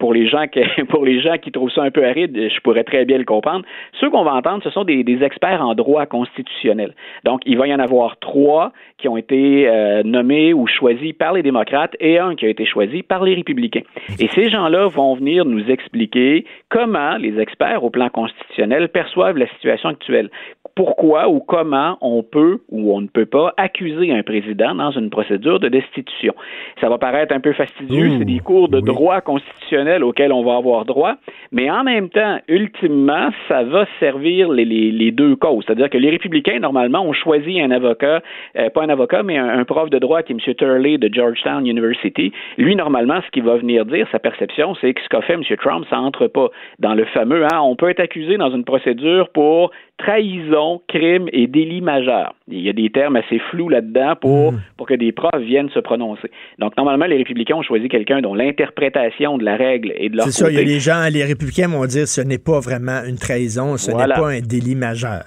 pour les gens qui pour les gens qui trouvent ça un peu aride, je pourrais très bien le comprendre. Ceux qu'on va entendre, ce sont des, experts en droit constitutionnel. Donc, il va y en avoir trois qui ont été euh, nommés ou choisis par les démocrates et un qui a été choisi par les républicains. Et ces gens-là vont venir nous expliquer comment les experts au plan constitutionnel perçoivent la situation actuelle pourquoi ou comment on peut ou on ne peut pas accuser un président dans une procédure de destitution. Ça va paraître un peu fastidieux, c'est des cours de droit constitutionnel auxquels on va avoir droit, mais en même temps, ultimement, ça va servir les, deux causes. C'est-à-dire que les républicains, normalement, ont choisi un avocat, euh, pas un avocat, mais un, prof de droit qui est M. Turley de Georgetown University. Lui, normalement, ce qu'il va venir dire, sa perception, c'est que ce qu'a fait M. Trump, ça entre pas dans le fameux, hein, on peut être accusé dans une procédure pour trahison trahison, crime et délit majeur. Il y a des termes assez flous là-dedans pour, Hmm. pour que des profs viennent se prononcer. Donc, normalement, les républicains ont choisi quelqu'un dont l'interprétation de la règle est de leur C'est ça, il y a des gens, les républicains vont dire ce n'est pas vraiment une trahison, ce Voilà. n'est pas un délit majeur.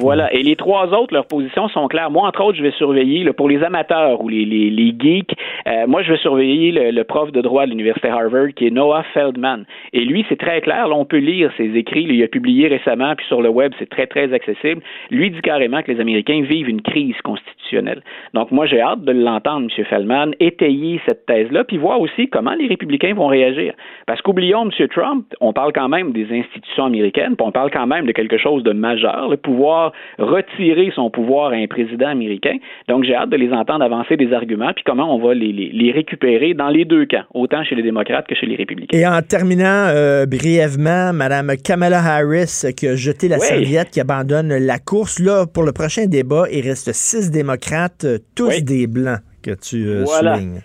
Voilà. Et les trois autres, leurs positions sont claires. Moi, entre autres, je vais surveiller, là, pour les amateurs ou les, les, les geeks, euh, moi, je vais surveiller le, le prof de droit de l'Université Harvard, qui est Noah Feldman. Et lui, c'est très clair. Là, on peut lire ses écrits. Là, il a publié récemment, puis sur le web, c'est très, très accessible. Lui dit carrément que les Américains vivent une crise constitutionnelle. Donc, moi, j'ai hâte de l'entendre, M. Feldman, étayer cette thèse-là, puis voir aussi comment les républicains vont réagir. Parce qu'oublions M. Trump, on parle quand même des institutions américaines, puis on parle quand même de quelque chose de majeur, le pouvoir retirer son pouvoir à un président américain. Donc, j'ai hâte de les entendre avancer des arguments, puis comment on va les, les- les récupérer dans les deux camps, autant chez les démocrates que chez les républicains. Et en terminant euh, brièvement, Mme Kamala Harris qui a jeté la Oui. serviette, qui abandonne la course. Là, pour le prochain débat, il reste six démocrates, euh, tous Oui. des blancs que tu euh, Voilà. soulignes.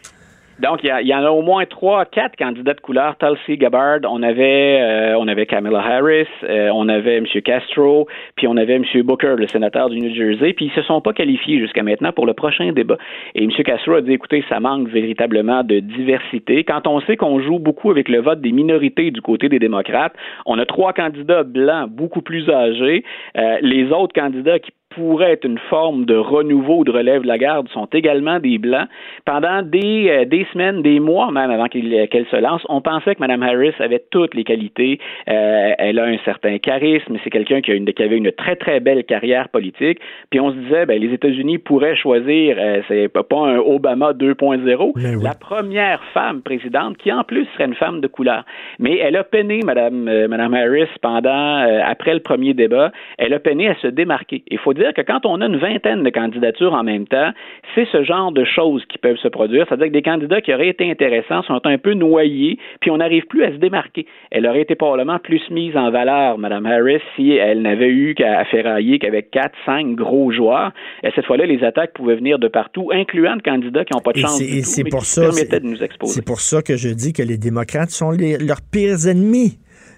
Donc, il y, en a au moins trois, quatre candidats de couleur. Tulsi Gabbard, on avait, euh, on avait Kamala Harris, euh, on avait M. Castro, puis on avait M. Booker, le sénateur du New Jersey, puis ils se sont pas qualifiés jusqu'à maintenant pour le prochain débat. Et M. Castro a dit, écoutez, ça manque véritablement de diversité. Quand on sait qu'on joue beaucoup avec le vote des minorités du côté des démocrates, on a trois candidats blancs beaucoup plus âgés. Euh, les autres candidats qui pourraient être une forme de renouveau ou de relève de la garde sont également des blancs. Pendant des, euh, des semaines, des mois même avant euh, qu'elle se lance, on pensait que Mme Harris avait toutes les qualités. Euh, elle a un certain charisme, c'est quelqu'un qui, a une- qui avait une très très belle carrière politique. Puis on se disait, ben, les États-Unis pourraient choisir, euh, c'est pas un Obama 2.0, la première femme présidente qui en plus serait une femme de couleur. Mais elle a peiné, Mme, Mme Harris, pendant, après le premier débat, elle a peiné à se démarquer. Il faut dire que quand on a une vingtaine de candidatures en même temps, c'est ce genre de choses qui peuvent se produire. C'est-à-dire que des candidats qui auraient été intéressants sont un peu noyés, puis on n'arrive plus à se démarquer. Elle aurait été probablement plus mise en valeur, Mme Harris, si elle n'avait eu qu'à ferrailler qu'avec quatre, cinq gros joueurs. Et cette fois-là, les attaques pouvaient venir de partout, incluant de candidats qui n'ont pas de chance c'est- du et tout, c'est mais pour qui ça, permettaient c'est- de nous exposer. C'est pour ça que je dis que les démocrates sont les- leurs pires ennemis.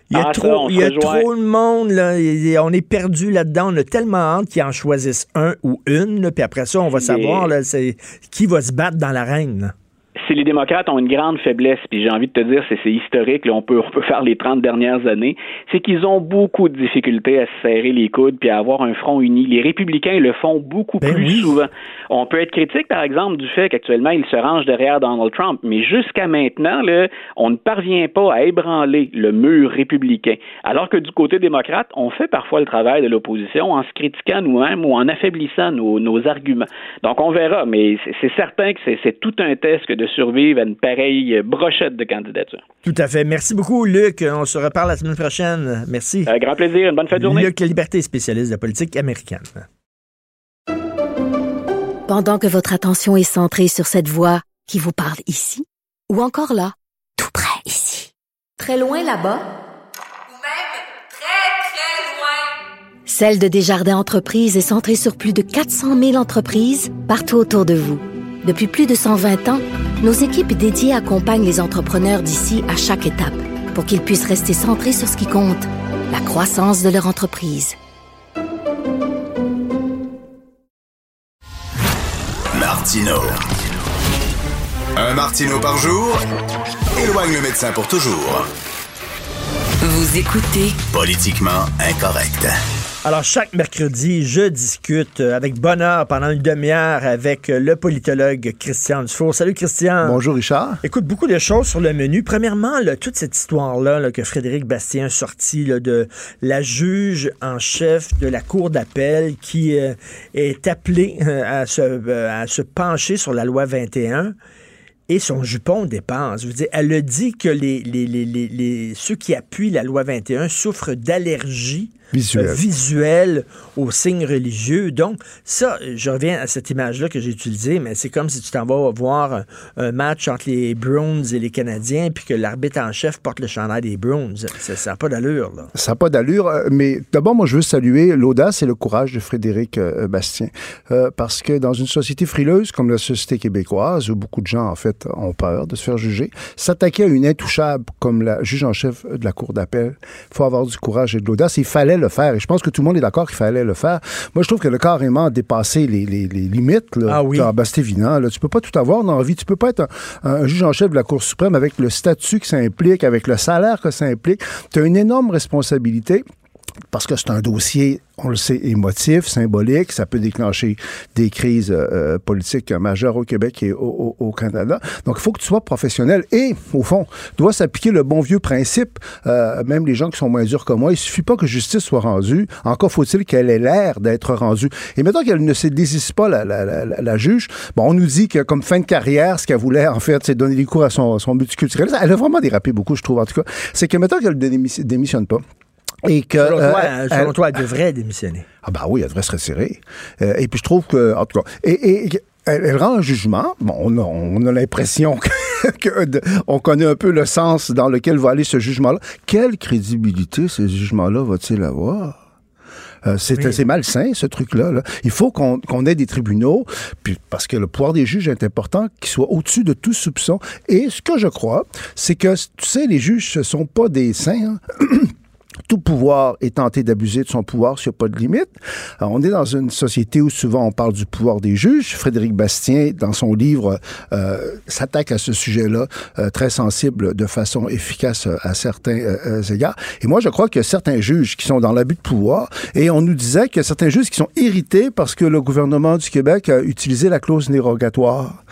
Il y a Ah, trop, on il y a se rejoint. trop de monde, là. Et On est perdu là-dedans. On a tellement hâte qu'ils en choisissent un ou une, là, puis après ça, on va savoir là, c'est- qui va se battre dans l'arène. Si les démocrates ont une grande faiblesse, puis j'ai envie de te dire, c'est historique, là, on, peut, on peut faire les 30 dernières années, c'est qu'ils ont beaucoup de difficultés à se serrer les coudes puis à avoir un front uni. Les républicains le font beaucoup Ben plus souvent. On peut être critique, par exemple, du fait qu'actuellement, ils se rangent derrière Donald Trump, mais jusqu'à maintenant, là, on ne parvient pas à ébranler le mur républicain. Alors que du côté démocrate, on fait parfois le travail de l'opposition en se critiquant nous-mêmes ou en affaiblissant nos, nos arguments. Donc, on verra, mais c'est- certain que c'est- c'est tout un test que de survivre à une pareille brochette de candidatures. Tout à fait. Merci beaucoup, Luc. On se reparle la semaine prochaine. Merci. Un grand plaisir. Une bonne fin de journée. Luc La Liberté, spécialiste de la politique américaine. Pendant que votre attention est centrée sur cette voix qui vous parle ici, ou encore là, tout près ici, très loin là-bas, Celle de Desjardins Entreprises est centrée sur plus de 400 000 entreprises partout autour de vous. Depuis plus de 120 ans, nos équipes dédiées accompagnent les entrepreneurs d'ici à chaque étape pour qu'ils puissent rester centrés sur ce qui compte, la croissance de leur entreprise. Martino. Un Martino par jour éloigne le médecin pour toujours. Vous écoutez Politiquement incorrect. Alors, chaque mercredi, je discute avec bonheur pendant une demi-heure avec le politologue Christian Dufour. Salut, Christian. Bonjour, Richard. Écoute, beaucoup de choses sur le menu. Premièrement, là, toute cette histoire-là là, que Frédéric Bastien a sorti là, de la juge en chef de la Cour d'appel qui euh, est appelée euh, à, se, euh, à se pencher sur la loi 21 et son jupon dépense. Je veux dire, elle a dit que les, les, les, les, les- ceux qui appuient la loi 21 souffrent d'allergies Visuelle. euh, visuelles aux signes religieux. Donc, ça, je reviens à cette image-là que j'ai utilisée, mais c'est comme si tu t'en vas voir un, match entre les Bruins et les Canadiens, puis que l'arbitre en chef porte le chandail des Bruins. Ça n'a pas d'allure, là. Ça n'a pas d'allure, euh, mais d'abord, moi, je veux saluer l'audace et le courage de Frédéric euh, Bastien. Euh, parce que dans une société frileuse comme la société québécoise, où beaucoup de gens, en fait, ont peur de se faire juger, s'attaquer à une intouchable comme la juge en chef de la Cour d'appel, il faut avoir du courage et de l'audace. Il fallait fallait le faire. Et je pense que tout le monde est d'accord qu'il fallait le faire. Moi, je trouve que le carrément dépassé les, les, les limites. Là. Ah oui. Ben, c'est évident. Là. Tu peux pas tout avoir dans la vie. Tu peux pas être un, un juge en chef de la Cour suprême avec le statut que ça implique, avec le salaire que ça implique. Tu as une énorme responsabilité parce que c'est un dossier, on le sait, émotif, symbolique. Ça peut déclencher des crises euh, politiques majeures au Québec et au, Canada. Donc, il faut que tu sois professionnel et, au fond, doit s'appliquer le bon vieux principe. Euh, même les gens qui sont moins durs que moi, il suffit pas que justice soit rendue. Encore faut-il qu'elle ait l'air d'être rendue. Et maintenant qu'elle ne se désiste pas, la, juge, bon, on nous dit que comme fin de carrière, ce qu'elle voulait, en fait, c'est donner des cours à son, son multiculturalisme. Elle a vraiment dérapé beaucoup, je trouve, en tout cas. C'est que maintenant qu'elle ne démissionne pas, et que, selon, toi, euh, selon elle, toi, elle devrait démissionner. Ah ben oui, elle devrait se retirer. Euh, et puis je trouve que, en tout cas, et, et elle, elle, rend un jugement. Bon, on a, on a l'impression qu'on connaît un peu le sens dans lequel va aller ce jugement-là. Quelle crédibilité ce jugement-là va-t-il avoir? Euh, c'est oui. malsain, ce truc-là. Là. Il faut qu'on qu ait des tribunaux, puis, parce que le pouvoir des juges est important, qu'ils soient au-dessus de tout soupçon. Et ce que je crois, c'est que, tu sais, les juges, ce sont pas des saints. Hein? tout pouvoir est tenté d'abuser de son pouvoir s'il n'y a pas de limite. Alors, on est dans une société où souvent on parle du pouvoir des juges. Frédéric Bastien, dans son livre, euh, s'attaque à ce sujet-là, euh, très sensible de façon efficace à certains euh, égards. Et moi, je crois qu'il y a certains juges qui sont dans l'abus de pouvoir. Et on nous disait qu'il y a certains juges qui sont irrités parce que le gouvernement du Québec a utilisé la clause dérogatoire.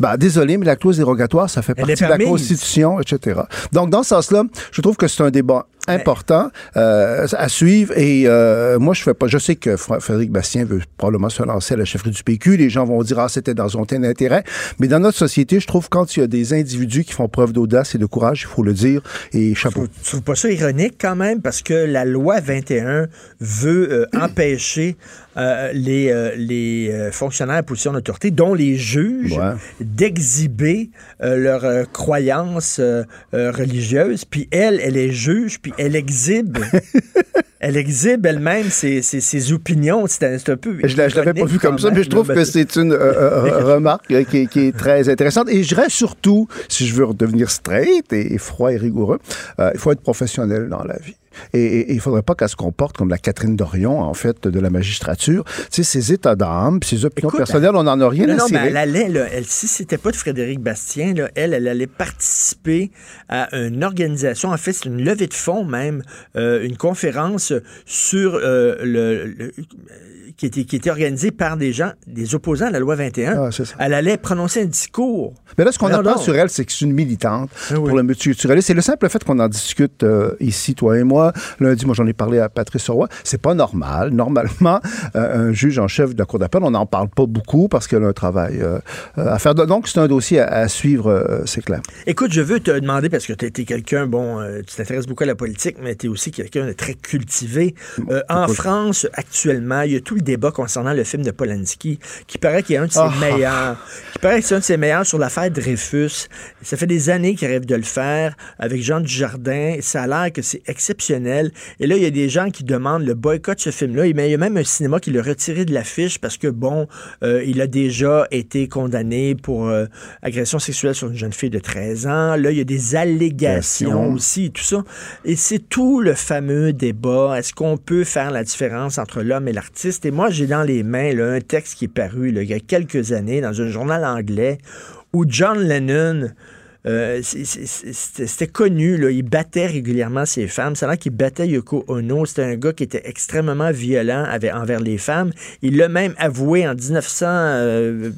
Ben, désolé, mais la clause dérogatoire, ça fait partie de la Constitution, etc. Donc, dans ce sens-là, je trouve que c'est un débat important euh, à suivre. Et euh, moi, je fais pas. Je sais que Frédéric Bastien veut probablement se lancer à la chefferie du PQ. Les gens vont dire ah c'était dans son intérêt. Mais dans notre société, je trouve quand il y a des individus qui font preuve d'audace et de courage, il faut le dire. Et chapeau. Tu trouves pas ça ironique quand même parce que la loi 21 veut euh, empêcher euh, les, euh, les euh, fonctionnaires à position d'autorité, dont les juges, ouais. d'exhiber leurs croyances religieuses. Puis elle, elle est juge, puis elle exhibe. elle exhibe elle-même ses, ses, ses, opinions. C'est un, un, peu. Je ne l'avais pas vu comme ça, mais je trouve que c'est une remarque qui, qui, est très intéressante. Et je dirais surtout, si je veux redevenir straight et, et froid et rigoureux, il faut être professionnel dans la vie. Et, il ne faudrait pas qu'elle se comporte comme la Catherine Dorion, en fait, de la magistrature. Tu sais, ses états d'âme, ses opinions Écoute, personnelles, on n'en a rien non, à non, mais elle allait, là, elle, si c'était pas de Frédéric Bastien, là, elle, elle allait participer à une organisation, en fait, c'est une levée de fonds même, euh, une conférence sur euh, le, le qui était, qui était organisée par des gens, des opposants à la loi 21. Ah, elle allait prononcer un discours. Mais là, ce qu'on apprend sur elle, c'est que c'est une militante ah, oui. pour le multiculturalisme. C'est le simple fait qu'on en discute euh, ici, toi et moi. Lundi, moi, j'en ai parlé à Patrice Roy. C'est pas normal. Normalement, euh, un juge en chef de la Cour d'appel, on n'en parle pas beaucoup parce qu'elle a un travail euh, à faire. Donc, c'est un dossier à, à suivre, euh, c'est clair. Écoute, je veux te demander, parce que tu es, quelqu'un, bon, euh, tu t'intéresses beaucoup à la politique, mais tu es aussi quelqu'un de très cultivé. Euh, en France, actuellement, il y a tout le débat concernant le film de Polanski, qui paraît qu'il est un de ses oh. meilleurs. Qui paraît que c'est un de ses meilleurs sur l'affaire Dreyfus. Ça fait des années qu'il rêve de le faire avec Jean Dujardin. Ça a l'air que c'est exceptionnel. Et là, il y a des gens qui demandent le boycott de ce film-là. Il y a même un cinéma qui l'a retiré de l'affiche parce que, bon, euh, il a déjà été condamné pour euh, agression sexuelle sur une jeune fille de 13 ans. Là, il y a des allégations aussi, tout ça. Et c'est tout le fameux débat. Est-ce qu'on peut faire la différence entre l'homme et l'artiste? Et moi, j'ai dans les mains là, un texte qui est paru là, il y a quelques années dans un journal anglais où John Lennon euh, c'était connu, là, il battait régulièrement ses femmes. C'est là qu'il battait Yoko Ono. C'était un gars qui était extrêmement violent envers les femmes. Il l'a même avoué en 1900, euh,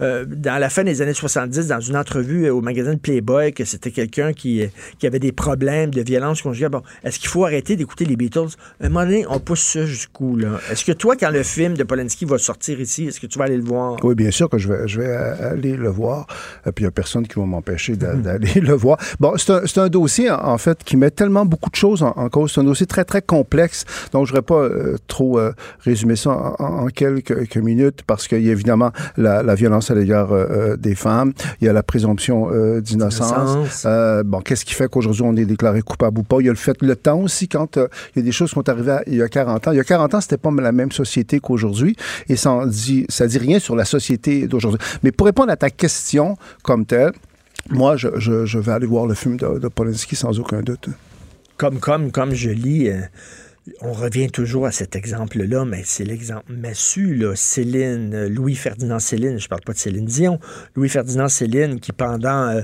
euh, dans la fin des années 70, dans une entrevue au magazine Playboy, que c'était quelqu'un qui, avait des problèmes de violence conjugale. Bon, est-ce qu'il faut arrêter d'écouter les Beatles? À un moment donné, on pousse ça jusqu'où? Est-ce que toi, quand le film de Polanski va sortir ici, est-ce que tu vas aller le voir? Oui, bien sûr que je vais, je vais aller le voir. Puis, il n'y a personne qui va m'empêcher d'aller le voir. Bon, c'est un, un, dossier, en fait, qui met tellement beaucoup de choses en, en cause. C'est un dossier très, très complexe. Donc, je ne voudrais pas euh, trop euh, résumer ça en, en quelques, quelques, minutes parce qu'il y a évidemment la, la violence à l'égard euh, des femmes. Il y a la présomption d'innocence. bon, qu'est-ce qui fait qu'aujourd'hui, on est déclaré coupable ou pas? Il y a le fait, le temps aussi, quand il y a des choses qui sont arrivées à, il y a 40 ans. Il y a 40 ans, c'était pas la même société qu'aujourd'hui. Et ça dit, ça dit rien sur la société d'aujourd'hui. Mais pour répondre à ta question comme telle, moi, je, je, je, vais aller voir le film de, de Polanski sans aucun doute. Comme, comme, comme je lis, euh, on revient toujours à cet exemple-là, mais c'est l'exemple massu, là. Céline, euh, Louis-Ferdinand Céline, je parle pas de Céline Dion, Louis-Ferdinand Céline qui pendant... euh,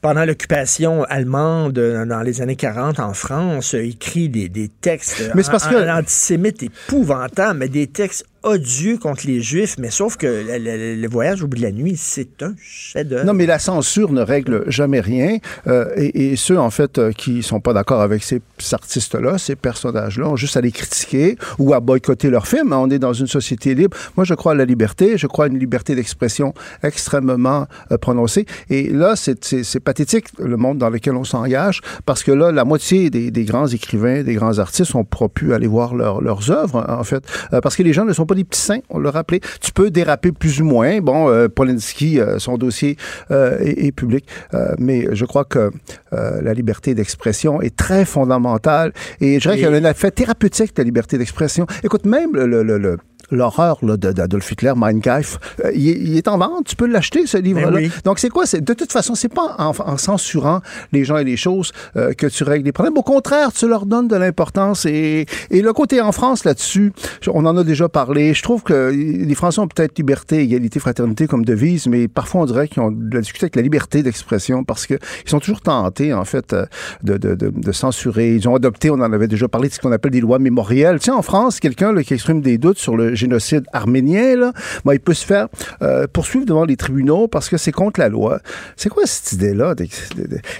pendant l'occupation allemande dans les années 40 en France, a écrit des, des textes Mais c'est parce que- an- antisémites épouvantables, mais des textes odieux contre les Juifs. Mais sauf que le, voyage au la nuit, c'est un chef-d'œuvre. Non, mais la censure ne règle jamais rien. Euh, et, et ceux, en fait, euh, qui sont pas d'accord avec ces, artistes-là, ces personnages-là, ont juste à les critiquer ou à boycotter leurs films. On est dans une société libre. Moi, je crois à la liberté. Je crois à une liberté d'expression extrêmement euh, prononcée. Et là, c'est- pathétique, le monde dans lequel on s'engage, parce que là, la moitié des, des grands écrivains, des grands artistes ont pas pu aller voir leur- leurs œuvres, en fait, Euh, parce que les gens ne sont pas des petits saints, on l'a rappelé. Tu peux déraper plus ou moins. Bon, euh, Polanski, euh, son dossier euh, est, est public, Euh, mais je crois que la liberté d'expression est très fondamentale et je dirais Et- qu'il y a un effet thérapeutique de la liberté d'expression. Écoute, même le- le- le- L'horreur d'Adolf Hitler, Mein Kampf, euh, il, est- il est en vente. Tu peux l'acheter, ce livre-là. Ben oui. Donc, c'est quoi? De toute façon, c'est pas en, en censurant les gens et les choses euh, que tu règles les problèmes. Au contraire, tu leur donnes de l'importance. Et, et le côté en France là-dessus, on en a déjà parlé. Je trouve que les Français ont peut-être liberté, égalité, fraternité comme devise, mais parfois on dirait qu'ils ont de la difficulté avec la liberté d'expression parce qu'ils sont toujours tentés, en fait, euh, de, de, de, de censurer. Ils ont adopté, on en avait déjà parlé, de ce qu'on appelle des lois mémorielles. Tu sais, en France, quelqu'un qui exprime des doutes sur le génocide arménien, là, ben, il peut se faire euh, poursuivre devant les tribunaux parce que c'est contre la loi. C'est quoi cette idée-là?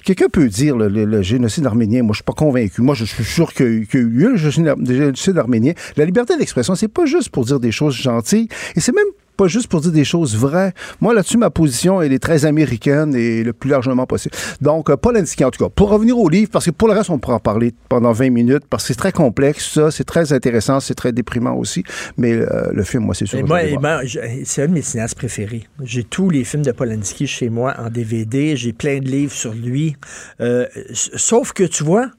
Quelqu'un peut dire le, génocide arménien. Moi, je suis pas convaincu. Moi, je suis sûr qu'il y a eu- le génocide arménien. La liberté d'expression, c'est pas juste pour dire des choses gentilles et c'est même pas juste pour dire des choses vraies. Moi, là-dessus, ma position, elle est très américaine et le plus largement possible. Donc, euh, Polanski, en tout cas. Pour revenir au livre, parce que pour le reste, on pourra en parler pendant 20 minutes, parce que c'est très complexe, ça, c'est très intéressant, c'est très déprimant aussi, mais euh, le film, moi, c'est sûr. Et moi, moi, c'est un de mes cinéastes préférés. J'ai tous les films de Polanski chez moi en DVD. J'ai plein de livres sur lui. Euh, sauf que, tu vois,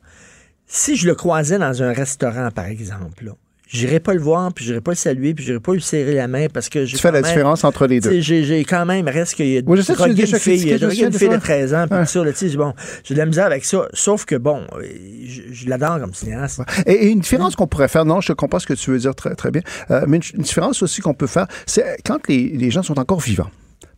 si je le croisais dans un restaurant, par exemple, là, j'irais pas le voir, puis j'irais pas le saluer, puis j'irais pas lui serrer la main parce que j'ai Tu fais la même- différence entre les deux. J'ai, j'ai quand même, reste qu'il y a Oui, je sais, drogué déjà une fille, une des fille de fois. 13 ans, puis là, tu sais, bon, j'ai de la misère avec ça. Sauf que, bon, je, je l'adore comme cinéaste. Et, et une différence qu'on pourrait faire, non, je comprends ce que tu veux dire très, très bien, euh, mais une, une différence aussi qu'on peut faire, c'est quand les, les gens sont encore vivants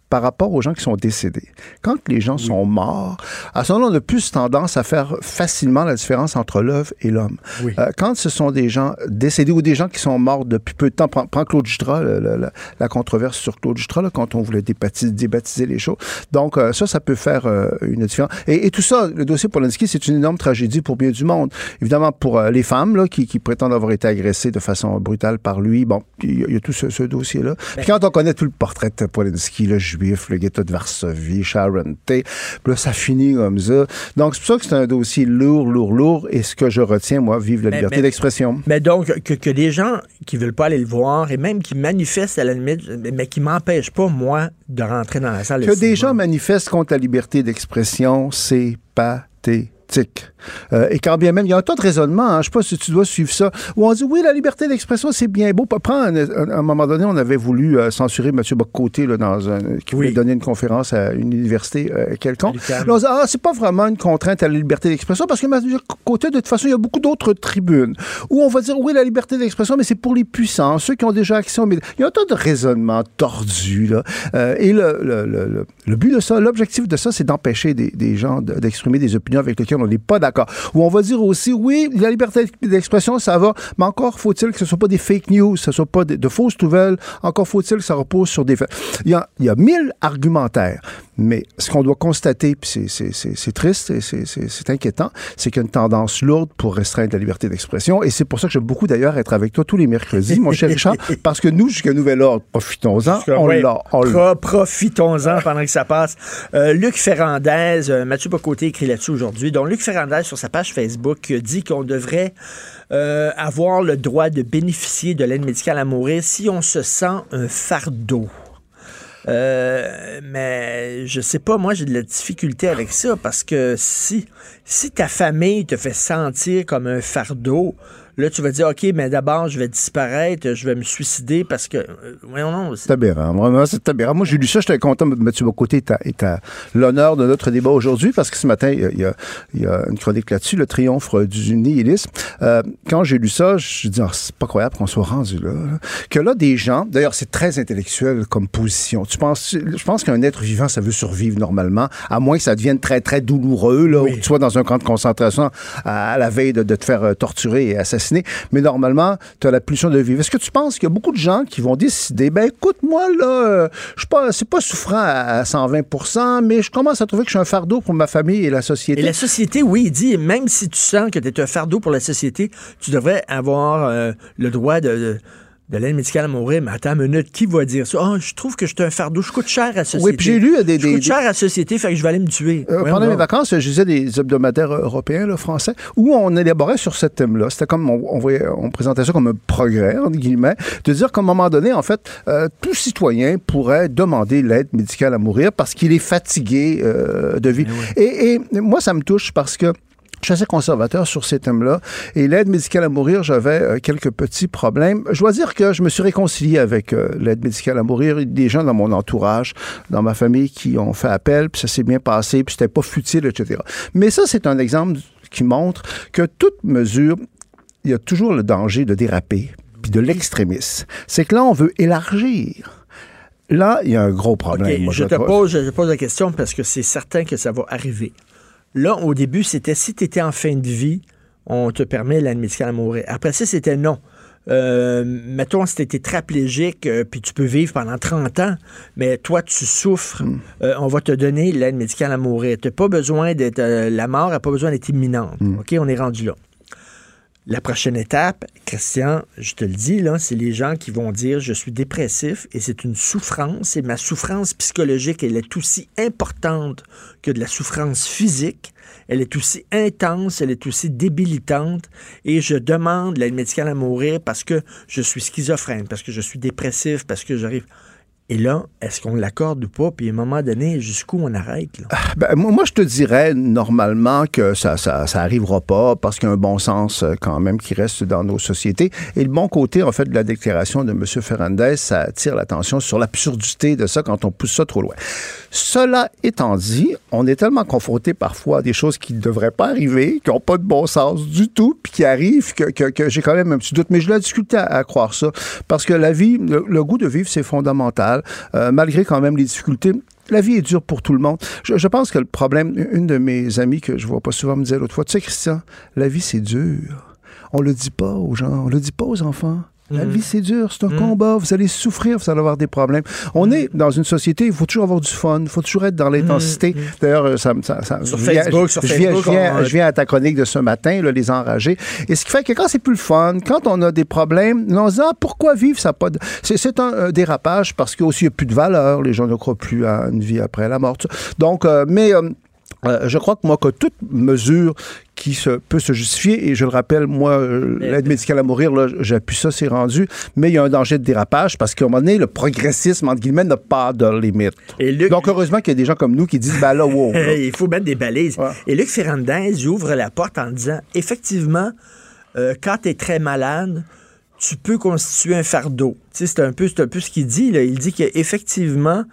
par rapport aux gens qui sont décédés. Quand les gens sont morts, à ce moment-là, on a plus tendance à faire facilement la différence entre l'œuvre et l'homme. Oui. Euh, quand ce sont des gens décédés ou des gens qui sont morts depuis peu de temps, prends, prends Claude Jutras, le- le- le- la controverse sur Claude Jutras, là, quand on voulait débaptiser, débaptiser les choses. Donc, euh, ça, ça peut faire euh, une différence. Et, et tout ça, le dossier Polanski, c'est une énorme tragédie pour bien du monde. Évidemment, pour les femmes là, qui, qui prétendent avoir été agressées de façon brutale par lui, bon, il y, a- il y a tout ce, ce dossier-là. Puis quand on connaît tout le portrait de Polanski, le juif, le ghetto de Varsovie, Sharon Tate, puis là, ça finit comme ça. Donc, c'est pour ça que c'est un dossier lourd, lourd, lourd. Et ce que je retiens, moi, vive la Mais- liberté d'expression. Mais donc, que, que les gens qui veulent pas aller le voir et même qui manifestent à la limite, mais qui m'empêchent pas, moi, de rentrer dans la salle de Que des gens manifestent contre la liberté d'expression, c'est pathétique. Euh, et quand bien même, il y a un tas de raisonnement, hein, je sais pas si tu dois suivre ça, où on dit oui, la liberté d'expression, c'est bien beau. Prends un- un- à un moment donné, on avait voulu euh, censurer M. Bocoté là, dans un, qui voulait donner une conférence à une université euh, quelconque. Là, on dit, ah, c'est pas vraiment une contrainte à la liberté d'expression parce que M. Côté, de toute façon, il y a beaucoup d'autres tribunes où on va dire oui, la liberté d'expression, mais c'est pour les puissants, ceux qui ont déjà accès aux médias. Il y a un tas de raisonnements tordus. Là. Et le, le- le- le- but de ça, l'objectif de ça, c'est d'empêcher des, des gens de- d'exprimer des opinions avec lesquelles on n'est pas d'accord. Ou on va dire aussi, oui, la liberté d'expression, ça va, mais encore faut-il que ce ne soit pas des fake news, que ce ne soit pas de, de fausses nouvelles, encore faut-il que ça repose sur des faits. Il y a, il y a mille argumentaires, mais ce qu'on doit constater, puis c'est- triste et c'est- inquiétant, c'est qu'il y a une tendance lourde pour restreindre la liberté d'expression. Et c'est pour ça que j'aime beaucoup d'ailleurs être avec toi tous les mercredis, mon cher Richard, parce que nous, jusqu'à nouvel ordre, profitons-en, on Ouais, l'a. pro- Profitons-en pendant que ça passe. Euh, Luc Ferrandez, euh, Mathieu Bocoté écrit là-dessus aujourd'hui. Donc, Luc Ferrandez, sur sa page Facebook, euh, dit qu'on devrait euh, avoir le droit de bénéficier de l'aide médicale à mourir si on se sent un fardeau. Euh, mais je sais pas, moi j'ai de la difficulté avec ça parce que si, si ta famille te fait sentir comme un fardeau, Là, tu vas dire, OK, mais d'abord, je vais disparaître, je vais me suicider parce que. euh, voyons, non. C'est aberrant. Vraiment, c'est aberrant. Moi, j'ai lu ça, j'étais content. Mathieu Bocoté est à, est à l'honneur de notre débat aujourd'hui parce que ce matin, il y a, il y a- une chronique là-dessus, le triomphe du nihilisme. Euh, quand j'ai lu ça, je me dis, Ah, c'est pas croyable qu'on soit rendu là, là. Que là, des gens, d'ailleurs, c'est très intellectuel comme position. Tu penses, je pense qu'un être vivant, ça veut survivre normalement, à moins que ça devienne très, très douloureux, là, où tu sois dans un camp de concentration à, à la veille de, de te faire euh, torturer et assassiner. Mais normalement, tu as la pulsion de vivre. Est-ce que tu penses qu'il y a beaucoup de gens qui vont décider, ben écoute, moi, là, euh, je suis pas, c'est pas souffrant à, à 120% mais je commence à trouver que je suis un fardeau pour ma famille et la société. Et la société, oui, il dit, même si tu sens que tu es un fardeau pour la société, tu devrais avoir euh, le droit de, de l'aide médicale à mourir. Mais attends une minute, qui va dire ça? Ah, je trouve que je suis un fardeau, je coûte cher à la société. Oui, puis j'ai lu euh, des- Je des- coûte des- cher à la société, fait que je vais aller me tuer. Euh, pendant mes vacances, je lisais des hebdomadaires européens, là, français, où on élaborait sur ce thème-là. C'était comme, on, on, voyait- on présentait ça comme un progrès, entre guillemets, de dire qu'à un moment donné, en fait, euh, tout citoyen pourrait demander l'aide médicale à mourir parce qu'il est fatigué euh, de vivre. Et, et moi, ça me touche parce que je suis assez conservateur sur ces thèmes-là. Et l'aide médicale à mourir, j'avais euh, quelques petits problèmes. Je dois dire que je me suis réconcilié avec euh, l'aide médicale à mourir. Il y a des gens dans mon entourage, dans ma famille, qui ont fait appel, puis ça s'est bien passé, puis c'était pas futile, etc. Mais ça, c'est un exemple qui montre que toute mesure, il y a toujours le danger de déraper, puis de l'extrémisme. C'est que là, on veut élargir. Là, il y a un gros problème. OK, moi, je te trouve. pose, je te pose la question parce que c'est certain que ça va arriver. Là, au début, c'était si tu étais en fin de vie, on te permet l'aide médicale à mourir. Après ça, c'était non. Euh, mettons, si tu étais tétraplégique, euh, puis tu peux vivre pendant 30 ans, mais toi, tu souffres, Hmm. euh, on va te donner l'aide médicale à mourir. Tu pas besoin d'être. euh, la mort n'a pas besoin d'être imminente. Hmm. OK, on est rendu là. La prochaine étape, Christian, je te le dis, là, c'est les gens qui vont dire je suis dépressif et c'est une souffrance et ma souffrance psychologique, elle est aussi importante que de la souffrance physique. Elle est aussi intense, elle est aussi débilitante et je demande l'aide médicale à mourir parce que je suis schizophrène, parce que je suis dépressif, parce que j'arrive. Et là, est-ce qu'on l'accorde ou pas? Puis à un moment donné, jusqu'où on arrête? Là? Ben, moi, je te dirais normalement que ça, ça, ça arrivera pas parce qu'il y a un bon sens euh, quand même qui reste dans nos sociétés. Et le bon côté, en fait, de la déclaration de M. Fernandez, ça attire l'attention sur l'absurdité de ça quand on pousse ça trop loin. Cela étant dit, on est tellement confronté parfois à des choses qui ne devraient pas arriver, qui n'ont pas de bon sens du tout, puis qui arrivent, que, que- j'ai quand même un petit doute. Mais je la difficulté à, croire ça parce que la vie, le goût de vivre, c'est fondamental, euh, malgré quand même les difficultés. La vie est dure pour tout le monde. Je, pense que le problème, une de mes amies que je vois pas souvent me disait l'autre fois, tu sais, Christian, la vie c'est dur. On le dit pas aux gens, on le dit pas aux enfants. La Mhm. vie, c'est dur, c'est un combat, vous allez souffrir, vous allez avoir des problèmes. On est dans une société, il faut toujours avoir du fun, il faut toujours être dans l'intensité. D'ailleurs, euh, ça, ça, ça- Sur je viens- Facebook, sur je viens, Facebook, je viens- on- je viens à ta chronique de ce matin, là, les enragés. Et ce qui fait que quand c'est plus le fun, quand on a des problèmes, on se dit, ah, pourquoi vivre ça pas de... C'est, c'est un, dérapage parce qu'il n'y a plus de valeur, les gens ne croient plus à une vie après la mort. Donc, euh, mais... euh, euh, je crois que moi, que toute mesure qui se, peut se justifier, et je le rappelle, moi, euh, l'aide médicale à mourir, j'appuie ça, c'est rendu, mais il y a un danger de dérapage parce qu'à un moment donné, le progressisme, entre guillemets, n'a pas de limite. Donc, heureusement qu'il y a des gens comme nous qui disent, ben là, wow. là. Il faut mettre des balises. Et Luc Ferrandez il ouvre la porte en disant effectivement, euh, quand tu es très malade, tu peux constituer un fardeau. Tu sais, C'est un, peu- c'est un peu ce qu'il dit. Là. Il dit qu'effectivement,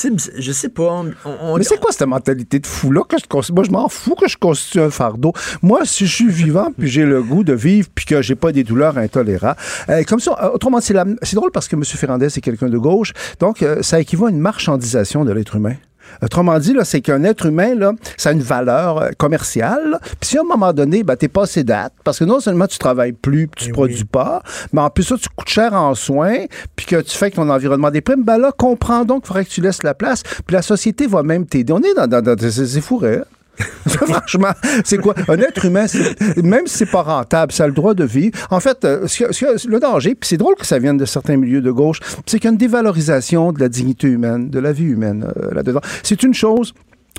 sais, je sais pas. on- on- Mais c'est quoi cette mentalité de fou-là? que je Moi, je m'en fous que je constitue un fardeau. Moi, si je suis vivant, puis j'ai le goût de vivre, puis que j'ai pas des douleurs intolérables. euh, comme ça, euh, autrement, c'est la- c'est drôle parce que M. Ferrandez, c'est quelqu'un de gauche. Donc, euh, ça équivaut à une marchandisation de l'être humain. Autrement dit, là, c'est qu'un être humain, là, ça a une valeur euh, commerciale. Puis si à un moment donné, ben, t'es passé date, parce que non seulement tu travailles plus, puis tu produis pas, mais en plus ça, tu coûtes cher en soins, puis que tu fais que ton environnement déprime, ben là, comprends donc qu'il faudrait que tu laisses la place, puis la société va même t'aider. On est dans, dans, dans des c'est fourré, hein? Franchement, c'est quoi? Un être humain, même si c'est pas rentable, ça a le droit de vivre. En fait, euh, le danger, puis c'est drôle que ça vienne de certains milieux de gauche, c'est qu'il y a une dévalorisation de la dignité humaine, de la vie humaine euh, là-dedans. C'est une chose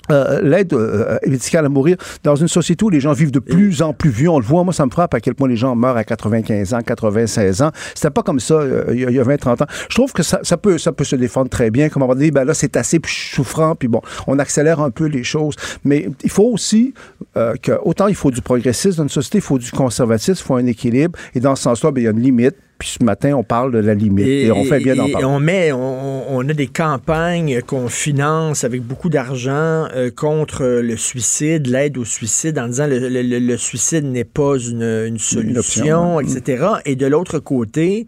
euh, l'aide euh, médicale à mourir dans une société où les gens vivent de plus en plus vieux. On le voit, moi, ça me frappe à quel point les gens meurent à 95 ans, 96 ans. C'était pas comme ça euh, il y a- il y a 20, 30 ans. Je trouve que ça, ça peut, ça peut se défendre très bien. Comme on va dire, ben là, c'est assez puis je suis souffrant, puis bon, on accélère un peu les choses. Mais il faut aussi euh, que, autant il faut du progressisme dans une société, il faut du conservatisme, il faut un équilibre. Et dans ce sens-là, ben, il y a une limite. Puis ce matin, on parle de la limite. Et, on fait bien d'en parler. on met, on, on a des campagnes qu'on finance avec beaucoup d'argent euh, contre le suicide, l'aide au suicide, en disant le, le- suicide n'est pas une, une solution, ouais. etc. Et de l'autre côté,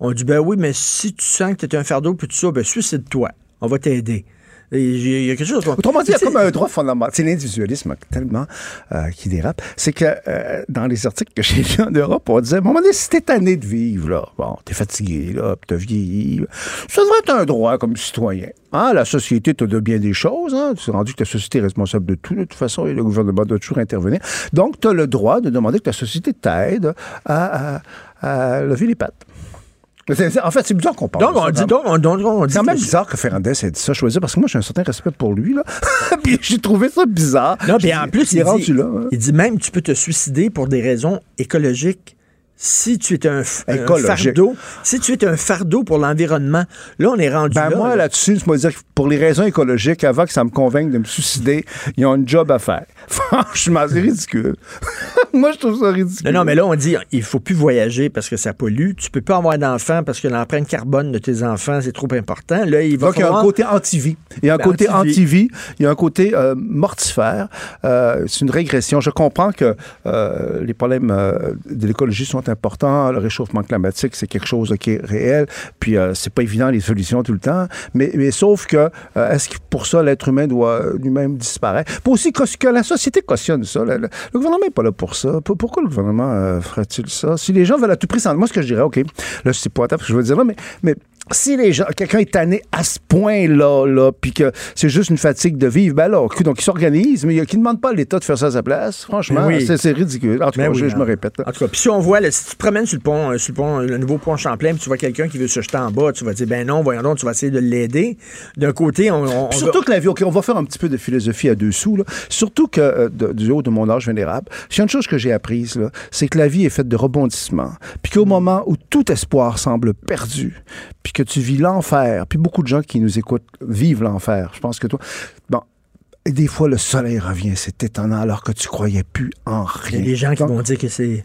on dit ben oui, mais si tu sens que tu es un fardeau puis tout ça, ben suicide-toi. On va t'aider. Il y a quelque chose. Autrement dit, il y a comme un droit fondamental. C'est l'individualisme tellement euh, qui dérape. C'est que euh, dans les articles que j'ai lus en Europe, on disait, à un moment donné, si t'es tanné de vivre, là, bon, t'es fatigué, là, puis t'as vieilli, ça devrait être un droit comme citoyen. Hein, la société te donne bien des choses. Hein, tu rendu que la société est responsable de tout, de toute façon, et le gouvernement doit toujours intervenir. Donc, tu as le droit de demander que la société t'aide à, à, à lever les pattes. En fait, c'est bizarre qu'on parle. Donc, on ça, dit, donc, on, donc, on dit c'est quand même bizarre que Ferrandez ait dit ça. Dire, parce que moi, j'ai un certain respect pour lui, là. Puis j'ai trouvé ça bizarre. Non, puis en plus, il dit, là. hein. il dit même tu peux te suicider pour des raisons écologiques. Si tu es un, fardeau, si tu es un fardeau pour l'environnement, là, on est rendu Ben là. moi, là. là-dessus, je me dire que pour les raisons écologiques, avant que ça me convainque de me suicider, ils ont un job à faire. Franchement, c'est ridicule. moi, je trouve ça ridicule. Non, non, mais là, on dit il faut plus voyager parce que ça pollue. Tu peux pas avoir d'enfants parce que l'empreinte carbone de tes enfants, c'est trop important. Là, il va Donc, il y a un côté anti-vie. Il y a un Ben, côté anti-vie. Il y a un côté euh, mortifère. Euh, c'est une régression. Je comprends que euh, les problèmes de l'écologie sont importants. Le réchauffement climatique, c'est quelque chose qui est réel. Puis, euh, c'est pas évident, les solutions tout le temps. Mais, mais sauf que, euh, est-ce que pour ça, l'être humain doit euh, lui-même disparaître? Pour aussi que, la société cautionne ça. Le, le- gouvernement n'est pas là pour ça. Pour- Pourquoi le gouvernement euh, ferait-il ça? Si les gens veulent à tout prix. Moi, ce que je dirais, OK, là, c'est pas ce que je veux dire là, mais, mais si les gens, quelqu'un est tanné à ce point-là, là, puis que c'est juste une fatigue de vivre, ben là, donc il s'organise, mais qui ne demande pas à l'État de faire ça à sa place. Franchement, oui. c'est, c'est ridicule. En tout Ben cas, oui, je, je hein. me répète. là. En tout cas, puis si on voit, là, si tu te promènes sur le pont, euh, sur le pont, le nouveau pont Champlain, puis tu vois quelqu'un qui veut se jeter en bas, tu vas dire, ben non, voyons donc, tu vas essayer de l'aider. D'un côté, on, surtout va- que la vie, OK, on va faire un petit peu de philosophie à deux sous, là. Surtout que euh, de- du haut de mon âge vénérable, a une chose que j'ai apprise, là, c'est que la vie est faite de rebondissements. Puis qu'au moment où tout espoir semble perdu, puis que tu vis l'enfer, puis beaucoup de gens qui nous écoutent vivent l'enfer. Je pense que toi. Bon. Et des fois, le soleil revient, c'est étonnant, alors que tu croyais plus en Il y rien. a des gens qui Donc, vont dire que c'est.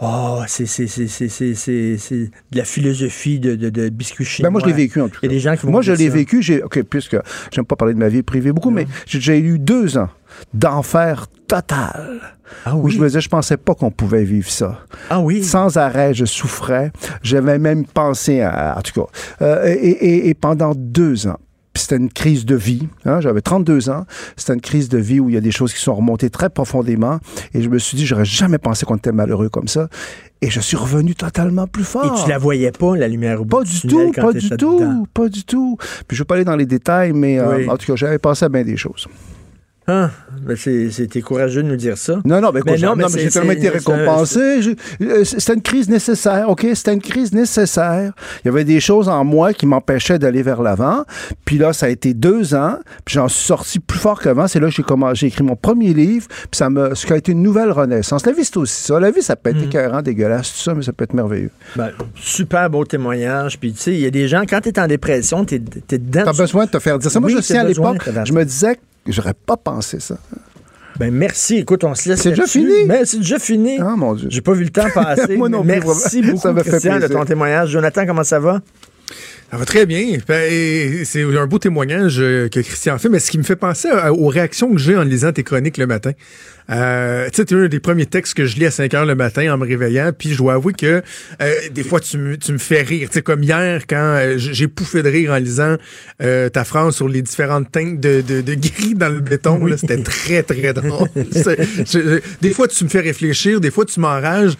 Oh, c'est c'est- c'est- c'est- c'est- c'est- c'est de la philosophie de, de, de biscuits chinois. Ben moi, je l'ai vécu en tout cas. Il y a des gens qui Moi, je l'ai vécu. J'ai, OK, puisque j'aime pas parler de ma vie privée beaucoup, mais j'ai eu deux ans d'enfer total. Où je me disais, je pensais pas qu'on pouvait vivre ça. Ah oui? Sans arrêt, je souffrais. J'avais même pensé à, en tout cas. Euh, et, et- et pendant deux ans. Puis C'était une crise de vie. hein, J'avais 32 ans. C'était une crise de vie où il y a des choses qui sont remontées très profondément. Et je me suis dit, j'aurais jamais pensé qu'on était malheureux comme ça. Et je suis revenu totalement plus fort. Et tu la voyais pas, la lumière au bout Pas du tout, pas du tout, dedans? pas du tout. Puis je vais pas aller dans les détails, mais euh, en tout cas, j'avais pensé à bien des choses. Ah, ben c'était courageux de nous dire ça. Non, non, mais, écoute, non, mais c'est- j'ai tellement été récompensé. Euh, C'était une crise nécessaire, OK? C'était une crise nécessaire. Il y avait des choses en moi qui m'empêchaient d'aller vers l'avant. Puis là, ça a été deux ans. Puis j'en suis sorti plus fort qu'avant. C'est là que j'ai commencé, j'ai écrit mon premier livre. Puis ça me, ce qui a été une nouvelle renaissance. La vie, c'est aussi ça. La vie, ça peut être écœurant, dégueulasse, tout ça, mais ça peut être merveilleux. Ben, super beau témoignage. Puis, tu sais, il y a des gens, quand tu es en dépression, tu es, dedans. T'as tu- besoin de te faire dire ça. Moi, Oui, je sais, à l'époque, je me disais j'aurais pas pensé ça. Ben, merci. Écoute, on se laisse. C'est déjà fini? Ben, c'est déjà fini. Ah, mon Dieu. J'ai pas vu le temps passer. Moi non plus, merci beaucoup, Ça me fait Christian, de plaisir. ton témoignage. Jonathan, comment ça va? Ça va très bien. Ben, C'est un beau témoignage euh, que Christian fait, mais ce qui me fait penser aux réactions que j'ai en lisant tes chroniques le matin. Euh, tu sais, c'est un des premiers textes que je lis à 5 heures le matin en me réveillant, puis je dois avouer que euh, des fois, tu me, tu me fais rire. Tu sais, comme hier, quand euh, j'ai pouffé de rire en lisant euh, ta phrase sur les différentes teintes de, de, de gris dans le béton, c'était très, très drôle. C'est- je- je- des fois, tu me fais réfléchir, des fois, tu m'enrages.